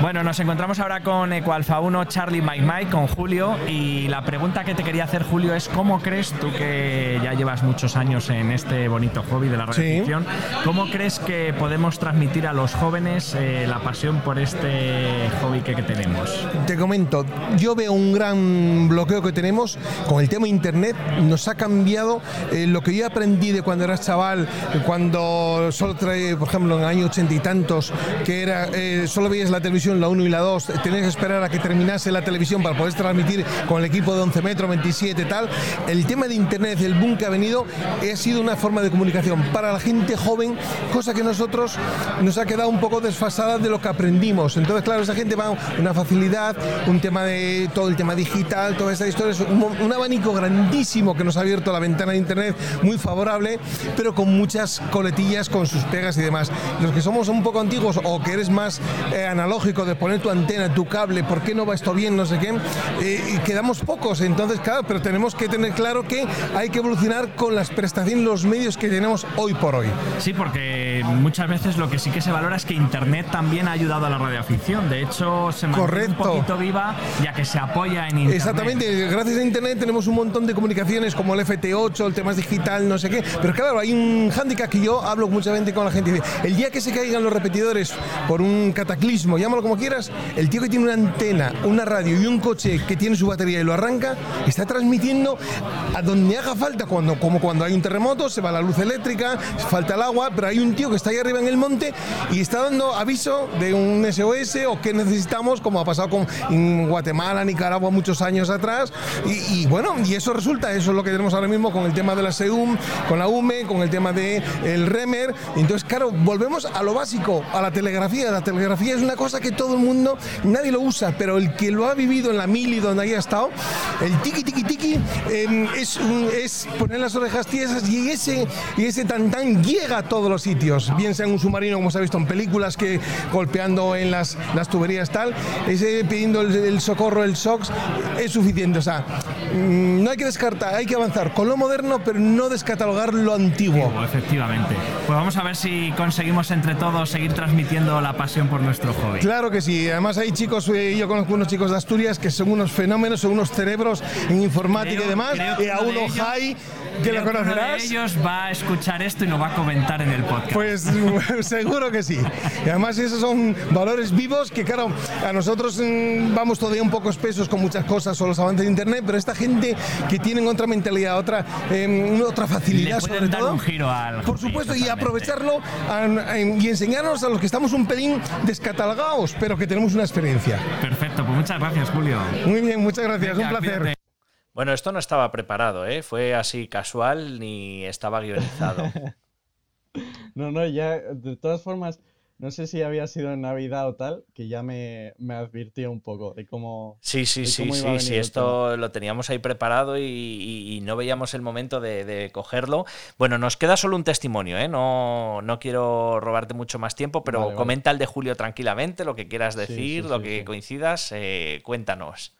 C: Bueno, nos encontramos ahora con Ecualfa 1, Charlie Mike Mike, con Julio. Y la pregunta que te quería hacer, Julio, es: ¿cómo crees tú que ya llevas muchos años en este bonito hobby de la
L: Sí.
C: radioficción? ¿Cómo crees que podemos transmitir a los jóvenes eh, la pasión por este hobby que, que tenemos?
L: Te comento, yo veo un gran bloqueo que tenemos con el tema internet. Nos ha cambiado eh, lo que yo aprendí de cuando eras chaval, cuando solo trae, por ejemplo, en el año ochenta y tantos, que era eh, solo veías la televisión, la 1 y la 2, tenías que esperar a que terminase la televisión para poder transmitir con el equipo de 11 metros, 27 tal. El tema de internet, el boom que ha venido, ha sido una forma de comunicación para la gente joven, cosa que nosotros nos ha quedado un poco desfasada de lo que aprendimos. Entonces, claro, esa gente va a una facilidad, un tema de todo el tema digital, toda esta historia, es un, un abanico grandísimo que nos ha abierto la ventana de internet, muy favorable, pero con muchas coletillas, con sus pegas y demás. Los que somos un poco antiguos o que eres más eh, analógico de poner tu antena, tu cable, ¿por qué no va esto bien? No sé qué. Eh, y quedamos pocos, entonces, claro, pero tenemos que tener claro que hay que evolucionar con las prestaciones, los medios que tenemos hoy por hoy.
C: Sí, porque muchas veces lo que sí que se valora es que Internet también ha ayudado a la radioafición. De hecho, se mantiene un poquito viva ya que se apoya en Internet.
L: Exactamente, gracias a Internet tenemos un montón de comunicaciones como el FT8, el tema digital, no sé qué. Pero claro, hay un hándicap que yo hablo mucha gente con la gente. El día que se caigan los repetidores por un cataclismo, llámalo como quieras, el tío que tiene una antena, una radio y un coche que tiene su batería y lo arranca, está transmitiendo a donde haga falta, cuando, como cuando hay un terremoto, se va la luz eléctrica, falta el agua, pero hay un tío que está ahí arriba en el monte y está dando aviso de un SOS o que necesitamos, como ha pasado con en Guatemala, Nicaragua muchos años atrás. Y, bueno, y eso resulta, eso es lo que tenemos ahora mismo con el tema de la SEUM, con la UME, con el tema del el REMER. Entonces, claro, volvemos a lo básico, a la telegrafía. La telegrafía es una cosa que todo el mundo, nadie lo usa, pero el que lo ha vivido en la mili donde haya estado, el tiki tiki tiki em, es, es poner las orejas tiesas y ese, y ese tan tan llega a todos los sitios, bien sea en un submarino como se ha visto en películas que golpeando en las, las tuberías tal, ese pidiendo el, socorro, el SOX, es suficiente. O sea, mm, no hay que descartar, hay que avanzar con lo moderno, pero no descatalogar lo antiguo.
C: Efectivamente. Pues vamos a ver si conseguimos entre todos seguir transmitiendo la pasión por nuestro hobby.
L: Claro que sí. Además hay chicos, eh, yo conozco unos chicos de Asturias que son unos fenómenos, son unos cerebros en informática y demás. Y a uno high que lo conocerás.
C: Uno de ellos va a escuchar esto y nos va a comentar en el podcast.
L: Pues [LAUGHS] seguro que sí. Y además esos son valores vivos que, claro, a nosotros mm, vamos todavía un poco espesos con muchas cosas o los avances de Internet, pero esta gente que tienen otra mentalidad, otra, eh, otra facilidad sobre
C: dar
L: todo.
C: un giro al
L: por supuesto, y aprovecharlo y enseñarnos a los que estamos un pelín descatalogados, pero que tenemos una experiencia.
C: Perfecto, pues muchas gracias, Julio.
L: Muy bien, muchas gracias, un placer.
A: Bueno, esto no estaba preparado, ¿eh? Fue así casual ni estaba guionizado. [LAUGHS]
B: no, no, ya, de todas formas, no sé si había sido en Navidad o tal, que ya me, me advirtió un poco de cómo.
A: Sí, sí, sí, sí, sí. Esto lo teníamos ahí preparado y, no veíamos el momento de, cogerlo. Bueno, nos queda solo un testimonio, ¿eh? No, no quiero robarte mucho más tiempo, pero comenta el de Julio tranquilamente, lo que quieras decir, lo que coincidas, eh, cuéntanos.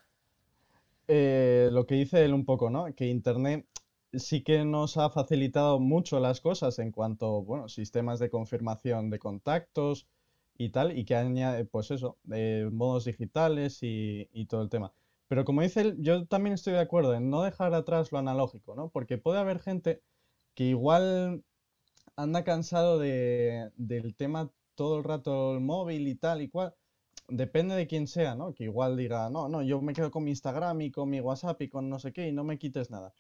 B: Eh, lo que dice él un poco, ¿no? Que Internet sí que nos ha facilitado mucho las cosas en cuanto, bueno, sistemas de confirmación de contactos y tal, y que añade, pues eso, de modos digitales y, todo el tema. Pero como dice él, yo también estoy de acuerdo en no dejar atrás lo analógico, ¿no? Porque puede haber gente que igual anda cansado de, del tema todo el rato el móvil y tal y cual. Depende de quién sea, ¿no? Que igual diga, no, no, yo me quedo con mi Instagram y con mi WhatsApp y con no sé qué y no me quites nada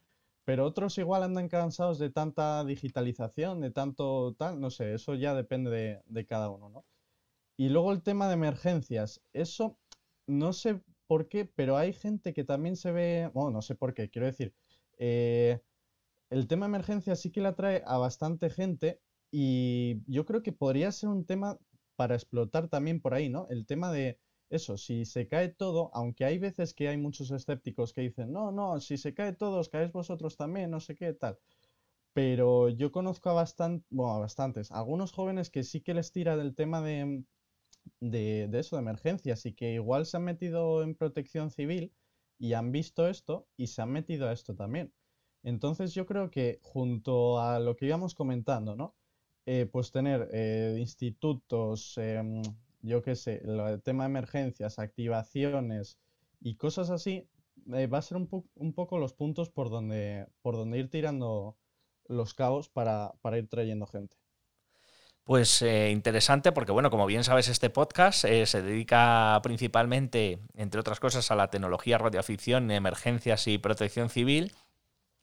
B: pero otros igual andan cansados de tanta digitalización, de tanto tal, no sé, eso ya depende de, cada uno, ¿no? Y luego el tema de emergencias, eso no sé por qué, pero hay gente que también se ve, no sé por qué, quiero decir, eh, el tema de emergencias sí que le atrae a bastante gente y yo creo que podría ser un tema para explotar también por ahí, ¿no? El tema de eso, si se cae todo, aunque hay veces que hay muchos escépticos que dicen, no, no, si se cae todo, os caéis vosotros también, no sé qué, tal. Pero yo conozco a, bastante, bueno, a bastantes, algunos jóvenes que sí que les tira del tema de, de, de eso, de emergencias, y que igual se han metido en protección civil y han visto esto y se han metido a esto también. Entonces yo creo que junto a lo que íbamos comentando, ¿no? Eh, pues tener eh, institutos, em, yo qué sé, el tema de emergencias, activaciones y cosas así, eh, va a ser un, un, poco los puntos por donde, por donde ir tirando los cabos para, ir trayendo gente.
A: Pues interesante porque, bueno, como bien sabes, este podcast se dedica principalmente, entre otras cosas, a la tecnología, radioafición, emergencias y protección civil.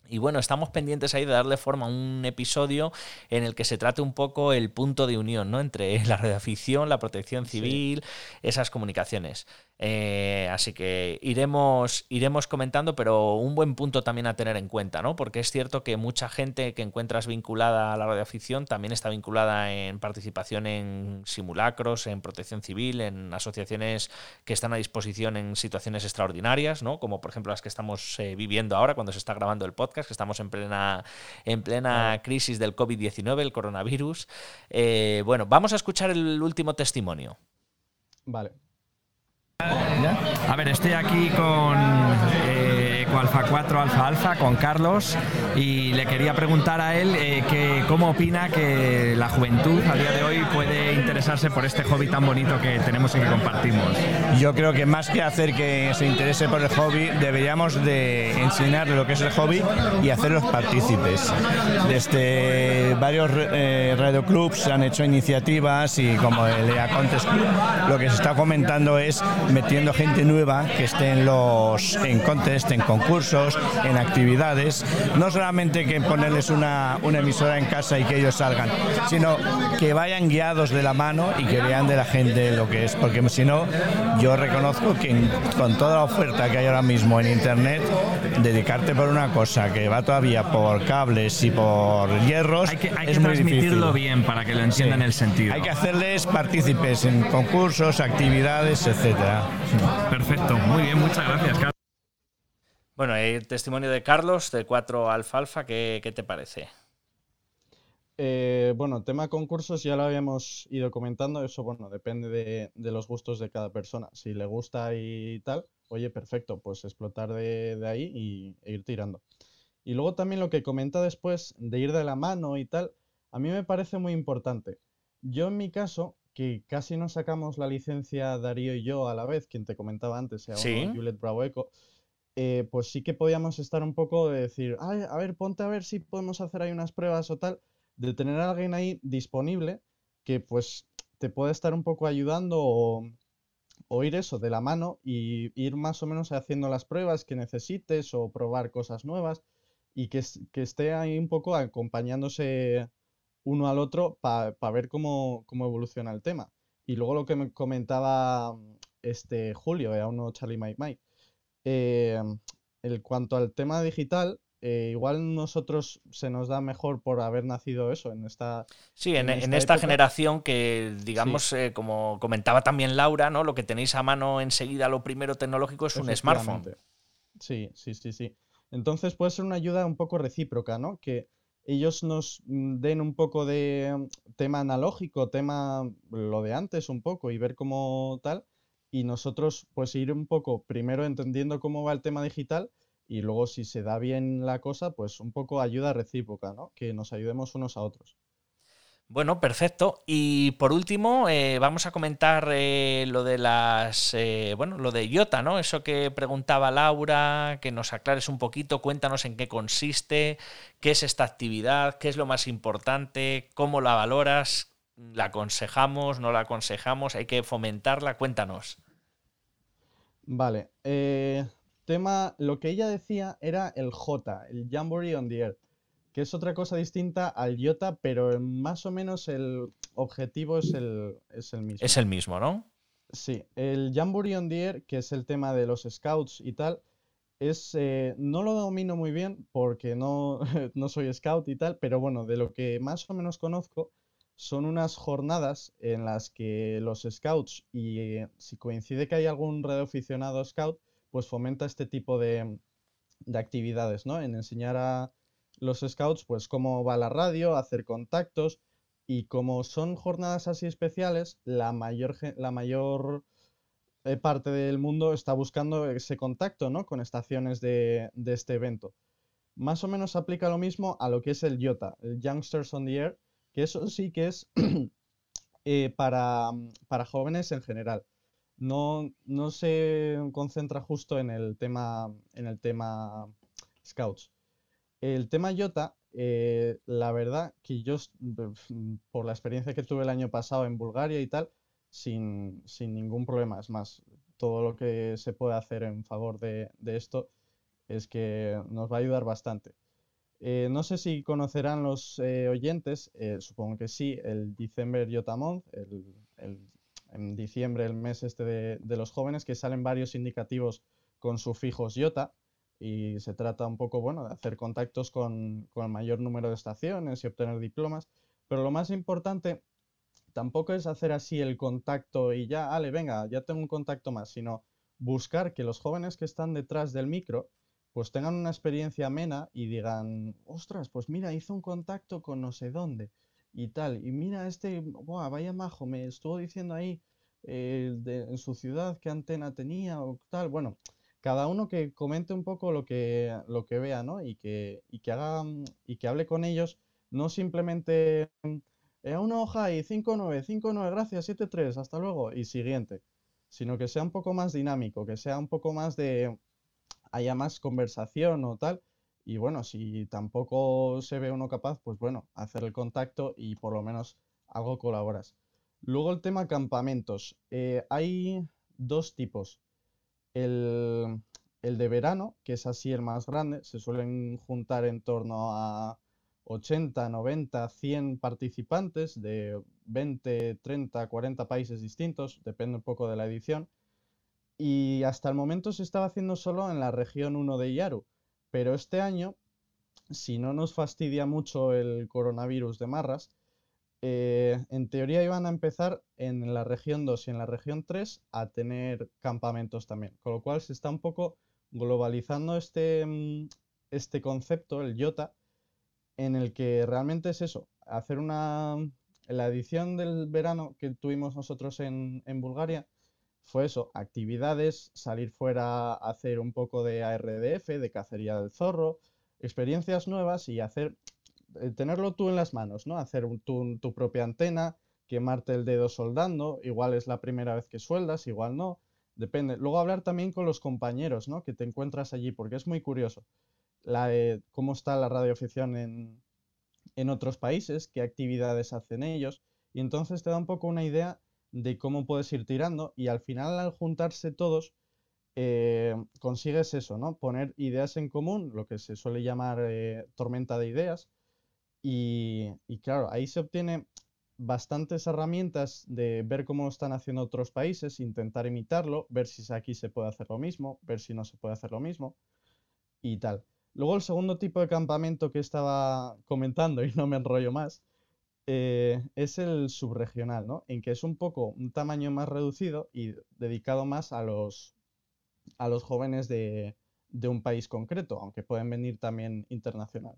A: Y bueno, estamos pendientes ahí de darle forma a un episodio en el que se trate un poco el punto de unión ¿no? entre la [LAUGHS] radioafición, la protección civil, esas comunicaciones. Eh, así que iremos, iremos comentando, pero un buen punto también a tener en cuenta, ¿no? Porque es cierto que mucha gente que encuentras vinculada a la radioafición también está vinculada en participación en simulacros, en protección civil, en asociaciones que están a disposición en situaciones extraordinarias, ¿no? Como por ejemplo las que estamos eh, viviendo ahora cuando se está grabando el podcast, que estamos en plena, en plena crisis del COVID-19, el coronavirus. Eh, bueno, vamos a escuchar el último testimonio.
B: Vale.
C: A ver, estoy aquí con eh, Alfa 4 Alfa Alfa, con Carlos, y le quería preguntar a él eh, que, cómo opina que la juventud a día de hoy puede interesarse por este hobby tan bonito que tenemos y que compartimos.
M: Yo creo que más que hacer que se interese por el hobby, deberíamos de enseñarle lo que es el hobby y hacerlos partícipes. Desde varios eh, radioclubs han hecho iniciativas y como el EA Contest Club, lo que se está comentando es metiendo gente nueva que esté en los en contest, en concursos, en actividades, no solamente que ponerles una, una emisora en casa y que ellos salgan, sino que vayan guiados de la mano y que vean de la gente lo que es, porque si no, yo reconozco que con toda la oferta que hay ahora mismo en internet, dedicarte por una cosa que va todavía por cables y por hierros
C: Hay que, hay
M: es
C: que
M: muy
C: transmitirlo
M: difícil.
C: bien para que lo entiendan
M: Sí.
C: el sentido.
M: Hay que hacerles partícipes en concursos, actividades, etcétera.
C: Perfecto, muy bien, muchas gracias, Carlos.
A: Bueno, el testimonio de Carlos de 4 Alfa Alfa, ¿qué, qué te parece?
B: Eh, bueno, tema concursos ya lo habíamos ido comentando, eso bueno, depende de, de los gustos de cada persona. Si le gusta y tal, oye, perfecto, pues explotar de, de ahí y, e ir tirando. Y luego también lo que comenta después de ir de la mano y tal, a mí me parece muy importante. Yo en mi caso, que casi no sacamos la licencia Darío y yo a la vez, quien te comentaba antes, se
A: Sí.
B: Juliet Bravo Eco, eh, pues sí que podíamos estar un poco de decir, "Ay, a ver, ponte a ver si podemos hacer ahí unas pruebas o tal, de tener alguien ahí disponible que pues te puede estar un poco ayudando o, o ir eso de la mano y ir más o menos haciendo las pruebas que necesites o probar cosas nuevas y que, que esté ahí un poco acompañándose uno al otro para ver cómo, cómo evoluciona el tema. Y luego lo que me comentaba este Julio, era uno Charlie Mike Mike, en cuanto al tema digital, eh, igual nosotros se nos da mejor por haber nacido eso en esta
A: Sí, en, en esta generación que, digamos, eh, como comentaba también Laura, ¿no? Lo que tenéis a mano enseguida, lo primero tecnológico es un smartphone.
B: Sí, sí, sí, sí. Entonces puede ser una ayuda un poco recíproca, ¿no? Que ellos nos mm, den un poco de mm, tema analógico, tema lo de antes un poco y ver cómo tal, y nosotros pues ir un poco primero entendiendo cómo va el tema digital y luego si se da bien la cosa, pues un poco ayuda recíproca, ¿no? Que nos ayudemos unos a otros.
A: Bueno, perfecto. Y por último, eh, vamos a comentar eh, lo de las. eh, bueno, lo de IOTA, ¿no? Eso que preguntaba Laura, que nos aclares un poquito, cuéntanos en qué consiste, qué es esta actividad, qué es lo más importante, cómo la valoras, la aconsejamos, no la aconsejamos, hay que fomentarla, cuéntanos.
B: Vale, eh, tema, lo que ella decía era el J, el Jamboree on the Earth, que es otra cosa distinta al IOTA, pero más o menos el objetivo es el, es el mismo.
A: Es el mismo, ¿no?
B: Sí, el Jamboree on the Air, que es el tema de los scouts y tal, es, eh, no lo domino muy bien porque no, [LAUGHS] no soy scout y tal, pero bueno, de lo que más o menos conozco, son unas jornadas en las que los scouts, y eh, si coincide que hay algún radioaficionado scout, pues fomenta este tipo de, de actividades, ¿no? En enseñar a los scouts, pues cómo va la radio, hacer contactos, y como son jornadas así especiales, la mayor, la mayor eh, parte del mundo está buscando ese contacto, ¿no? Con estaciones de, de este evento. Más o menos aplica lo mismo a lo que es el YOTA, el Youngsters on the Air, que eso sí que es [CLEARS THROAT] eh, para, para jóvenes en general. No, no se concentra justo en el tema, en el tema Scouts. El tema Yota, eh, la verdad que yo, b- por la experiencia que tuve el año pasado en Bulgaria y tal, sin, sin ningún problema. Es más, todo lo que se puede hacer en favor de, de esto es que nos va a ayudar bastante. Eh, no sé si conocerán los eh, oyentes, eh, supongo que sí, el December Yota Month, el, el- en diciembre el mes este de, de los jóvenes, que salen varios indicativos con sufijos Yota y se trata un poco, bueno, de hacer contactos con, con el mayor número de estaciones y obtener diplomas, pero lo más importante tampoco es hacer así el contacto y ya, ale, venga, ya tengo un contacto más, sino buscar que los jóvenes que están detrás del micro pues tengan una experiencia amena y digan, ostras, pues mira, hice un contacto con no sé dónde y tal, y mira este, buah, vaya majo, me estuvo diciendo ahí eh, de- en su ciudad qué antena tenía o tal. Bueno, cada uno que comente un poco lo que, lo que vea, ¿no? Y que, y que haga, y que hable con ellos, no simplemente eh, una hoja y 5-9, 5-9, gracias, 7-3, hasta luego, y siguiente, sino que sea un poco más dinámico, que sea un poco más de, haya más conversación o tal. Y bueno, si tampoco se ve uno capaz, pues bueno, hacer el contacto y por lo menos algo colaboras. Luego el tema campamentos. Eh, hay dos tipos. El, el de verano, que es así el más grande, se suelen juntar en torno a 80, 90, 100 participantes de 20, 30, 40 países distintos, depende un poco de la edición. Y hasta el momento se estaba haciendo solo en la región 1 de Yaru, pero este año, si no nos fastidia mucho el coronavirus de Marras, eh, en teoría iban a empezar en la región 2 y en la región 3 a tener campamentos también, con lo cual se está un poco globalizando este, mm, este concepto, el YOTA, en el que realmente es eso, hacer una... La edición del verano que tuvimos nosotros en, en Bulgaria fue eso, actividades, salir fuera a hacer un poco de ARDF, de cacería del zorro, experiencias nuevas y hacer, eh, tenerlo tú en las manos, ¿no? Hacer un- tu, tu propia antena, quemarte el dedo soldando, igual es la primera vez que sueldas, igual no, depende. Luego hablar también con los compañeros, ¿no? Que te encuentras allí, porque es muy curioso la, eh, cómo está la radioafición en, en otros países, qué actividades hacen ellos, y entonces te da un poco una idea de cómo puedes ir tirando, y al final al juntarse todos, eh, consigues eso, ¿no? Poner ideas en común, lo que se suele llamar eh, tormenta de ideas, y, y claro, ahí se obtiene bastantes herramientas de ver cómo están haciendo otros países, intentar imitarlo, ver si aquí se puede hacer lo mismo, ver si no se puede hacer lo mismo y tal. Luego el segundo tipo de campamento que estaba comentando, y no me enrollo más, eh, es el subregional, ¿no? En que es un poco un tamaño más reducido y dedicado más a los, a los jóvenes de, de un país concreto, aunque pueden venir también internacional.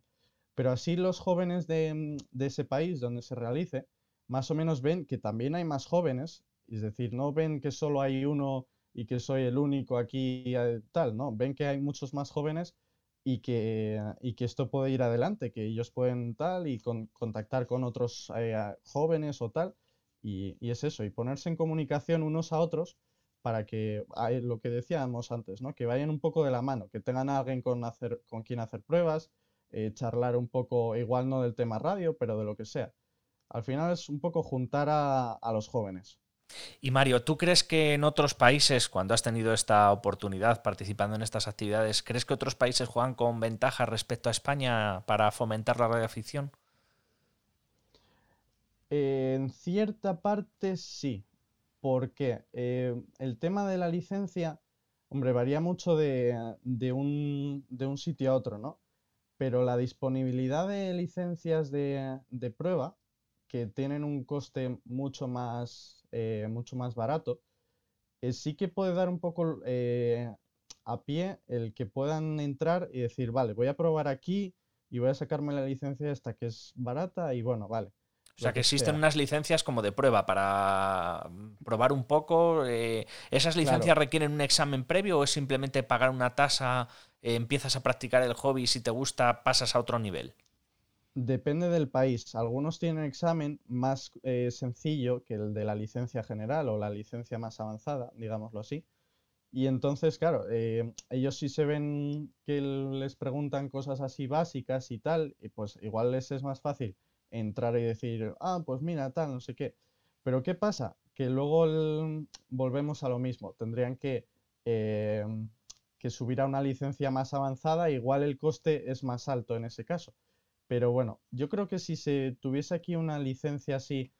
B: Pero así los jóvenes de, mm, de ese país donde se realice, más o menos ven que también hay más jóvenes, es decir, no ven que solo hay uno y que soy el único aquí eh, tal, no, ven que hay muchos más jóvenes y que, y que esto puede ir adelante, que ellos pueden tal y con- contactar con otros eh, jóvenes o tal, y, y es eso, y ponerse en comunicación unos a otros para que, ah, eh, lo que decíamos antes, ¿no? Que vayan un poco de la mano, que tengan a alguien con, hacer, con quien hacer pruebas, eh, charlar un poco, igual no del tema radio, pero de lo que sea. Al final es un poco juntar a, a los jóvenes.
A: Y Mario, ¿tú crees que en otros países, cuando has tenido esta oportunidad participando en estas actividades, ¿crees que otros países juegan con ventaja respecto a España para fomentar la radioafición?
B: En cierta parte sí. ¿Por qué? Eh, el tema de la licencia, hombre, varía mucho de, de un, de un sitio a otro, ¿no? Pero la disponibilidad de licencias de, de prueba, que tienen un coste mucho más, eh, mucho más barato, eh, sí que puede dar un poco eh, a pie el que puedan entrar y decir, vale, voy a probar aquí y voy a sacarme la licencia esta que es barata y bueno, vale.
A: O sea, que existen
B: sea.
A: unas licencias como de prueba para probar un poco. eh, ¿Esas licencias
B: Claro.
A: requieren un examen previo o es simplemente pagar una tasa, eh, empiezas a practicar el hobby y si te gusta pasas a otro nivel?
B: Depende del país. Algunos tienen examen más eh, sencillo que el de la licencia general o la licencia más avanzada, digámoslo así. Y entonces, claro, eh, ellos sí se ven que les preguntan cosas así básicas y tal, y pues igual les es más fácil entrar y decir, ah, pues mira, tal, no sé qué. Pero ¿qué pasa? Que luego volvemos a lo mismo. Tendrían que, eh, que subir a una licencia más avanzada, igual el coste es más alto en ese caso. Pero bueno, yo creo que si se tuviese aquí una licencia así,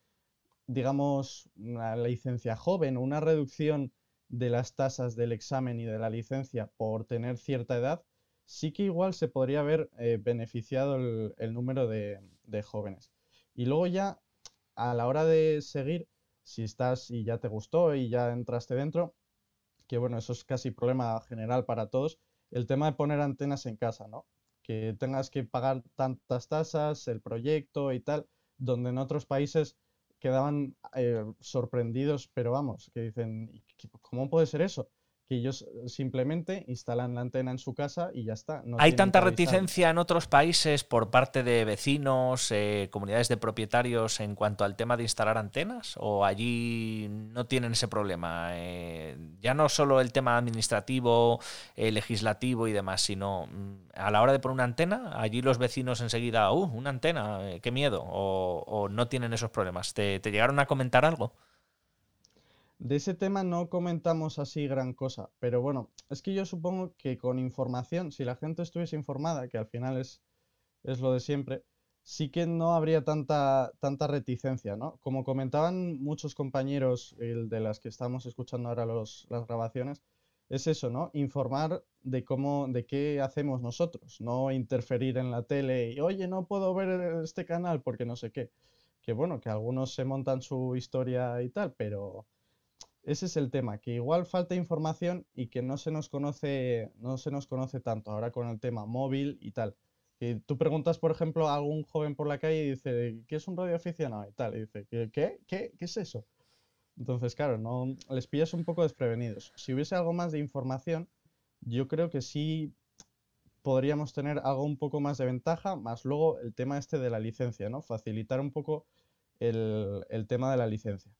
B: digamos, una licencia joven, una reducción de las tasas del examen y de la licencia por tener cierta edad, sí que igual se podría haber eh, beneficiado el, número de, de jóvenes. Y luego ya, a la hora de seguir, si estás y ya te gustó y ya entraste dentro, que bueno, eso es casi problema general para todos, el tema de poner antenas en casa, ¿no? Que tengas que pagar tantas tasas, el proyecto y tal, donde en otros países quedaban eh, sorprendidos, pero vamos, que dicen, ¿cómo puede ser eso? Que ellos simplemente instalan la antena en su casa y ya está.
A: ¿Hay tanta reticencia en otros países por parte de vecinos, eh, comunidades de propietarios en cuanto al tema de instalar antenas? ¿O allí no tienen ese problema? Eh, ya no solo el tema administrativo, eh, legislativo y demás, sino mm, a la hora de poner una antena, allí los vecinos enseguida, ¡uh, una antena! ¡Qué miedo! O, no tienen esos problemas. ¿Te llegaron a comentar algo?
B: De ese tema no comentamos así gran cosa, pero bueno, es que yo supongo que con información, si la gente estuviese informada, que al final es, es lo de siempre, sí que no habría tanta, tanta reticencia, ¿no? Como comentaban muchos compañeros de las que estamos escuchando ahora los, las grabaciones, es eso, ¿no? Informar de cómo, de qué hacemos nosotros, no interferir en la tele y, oye, no puedo ver este canal porque no sé qué. Que bueno, que algunos se montan su historia y tal, pero ese es el tema, que igual falta información y que no se nos conoce, no se nos conoce tanto ahora con el tema móvil y tal. Tú preguntas, por ejemplo, a algún joven por la calle y dice, ¿qué es un radio aficionado? Y tal, y dice, ¿qué? ¿Qué? ¿Qué, es eso? Entonces, claro, no les pillas un poco desprevenidos. Si hubiese algo más de información, yo creo que sí podríamos tener algo un poco más de ventaja, más luego el tema este de la licencia, ¿no? Facilitar un poco el, el tema de la licencia.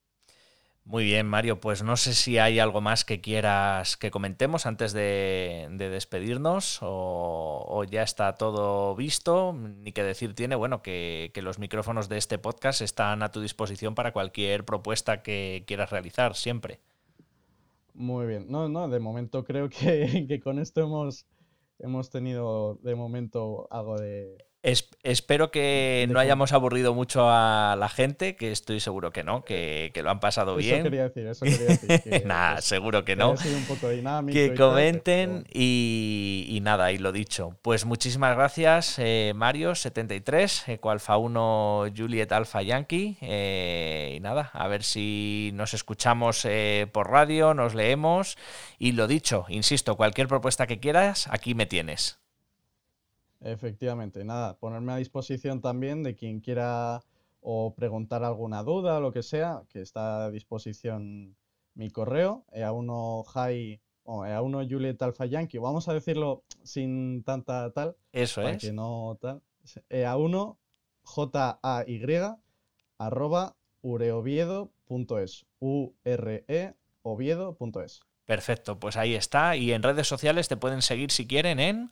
A: Muy bien, Mario. Pues no sé si hay algo más que quieras que comentemos antes de, despedirnos o, ya está todo visto. Ni que decir tiene, bueno, que, los micrófonos de este podcast están a tu disposición para cualquier propuesta que quieras realizar, siempre.
B: Muy bien. No, no, de momento creo que, [LAUGHS] que con esto hemos, hemos tenido de momento algo de,
A: espero que no hayamos aburrido mucho a la gente, que estoy seguro que no, que, lo han pasado bien.
B: Eso quería decir, eso quería decir. [LAUGHS]
A: nada, seguro que no. que comenten y, nada, y lo dicho. Pues muchísimas gracias, eh, Mario73, Eco Alfa 1, Juliet Alfa Yankee. Eh, y nada, a ver si nos escuchamos eh, por radio, nos leemos. Y lo dicho, insisto, cualquier propuesta que quieras, aquí me tienes.
B: Efectivamente, nada, ponerme a disposición también de quien quiera o preguntar alguna duda o lo que sea, que está a disposición mi correo, ea1 hi o ea1 Juliet Alfa Yankee, vamos a decirlo sin tanta tal.
A: Eso
B: para
A: es.
B: Que no tal. ea1 j-a-y arroba ureoviedo.es. U-R-E oviedo.es.
A: Perfecto, pues ahí está. Y en redes sociales te pueden seguir si quieren en...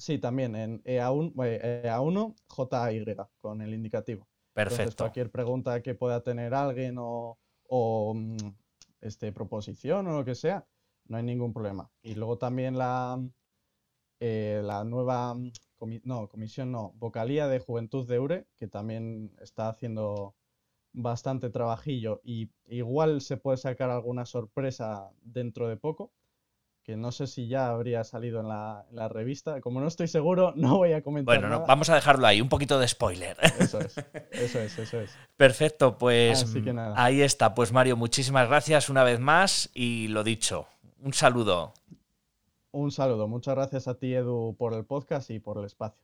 B: Sí, también en EA1, EA1 JY con el indicativo.
A: Perfecto.
B: cualquier pregunta que pueda tener alguien o, mm, este, proposición o lo que sea, no hay ningún problema. Y luego también la, eh, la nueva, no, comisión no, vocalía de Juventud de URE, que también está haciendo bastante trabajillo y igual se puede sacar alguna sorpresa dentro de poco que no sé si ya habría salido en la, revista. Como no estoy seguro, [LAUGHS] no voy a comentar.
A: Bueno, No, vamos a dejarlo ahí, un poquito de spoiler.
B: Eso es, [LAUGHS] eso es, eso es.
A: Perfecto, pues ahí está. Pues Mario, muchísimas gracias una vez más y lo dicho, un saludo.
B: Un saludo, muchas gracias a ti Edu por el podcast y por el espacio.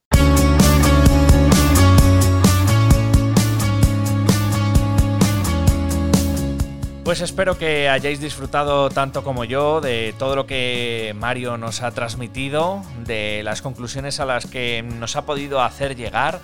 A: Pues espero que hayáis disfrutado tanto como yo de todo lo que Mario nos ha transmitido, de las conclusiones a las que nos ha podido hacer llegar,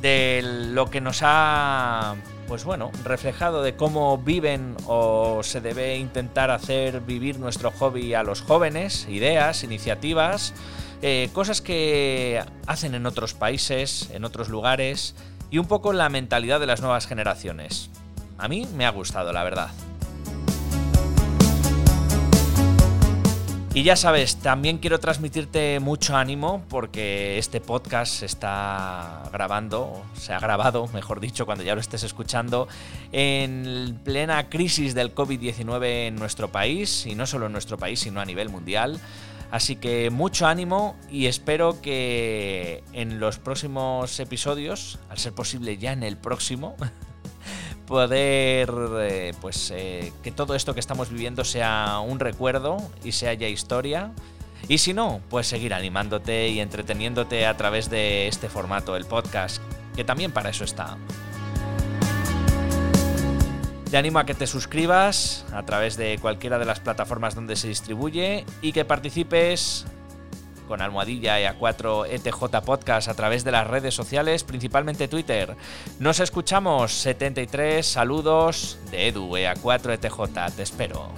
A: de lo que nos ha, pues bueno, reflejado de cómo viven o se debe intentar hacer vivir nuestro hobby a los jóvenes, ideas, iniciativas, eh, cosas que hacen en otros países, en otros lugares y un poco la mentalidad de las nuevas generaciones. A mí me ha gustado, la verdad. Y ya sabes, también quiero transmitirte mucho ánimo porque este podcast se está grabando, se ha grabado, mejor dicho, cuando ya lo estés escuchando, en plena crisis del COVID-19 en nuestro país, y no solo en nuestro país, sino a nivel mundial. Así que mucho ánimo y espero que en los próximos episodios, al ser posible ya en el próximo, [LAUGHS] poder, eh, pues, eh, que todo esto que estamos viviendo sea un recuerdo y sea ya historia. Y si no, pues seguir animándote y entreteniéndote a través de este formato, el podcast, que también para eso está. Te animo a que te suscribas a través de cualquiera de las plataformas donde se distribuye y que participes con Almohadilla y A4 ETJ Podcast a través de las redes sociales, principalmente Twitter. Nos escuchamos 73 saludos de Edu EA4 ETJ. Te espero.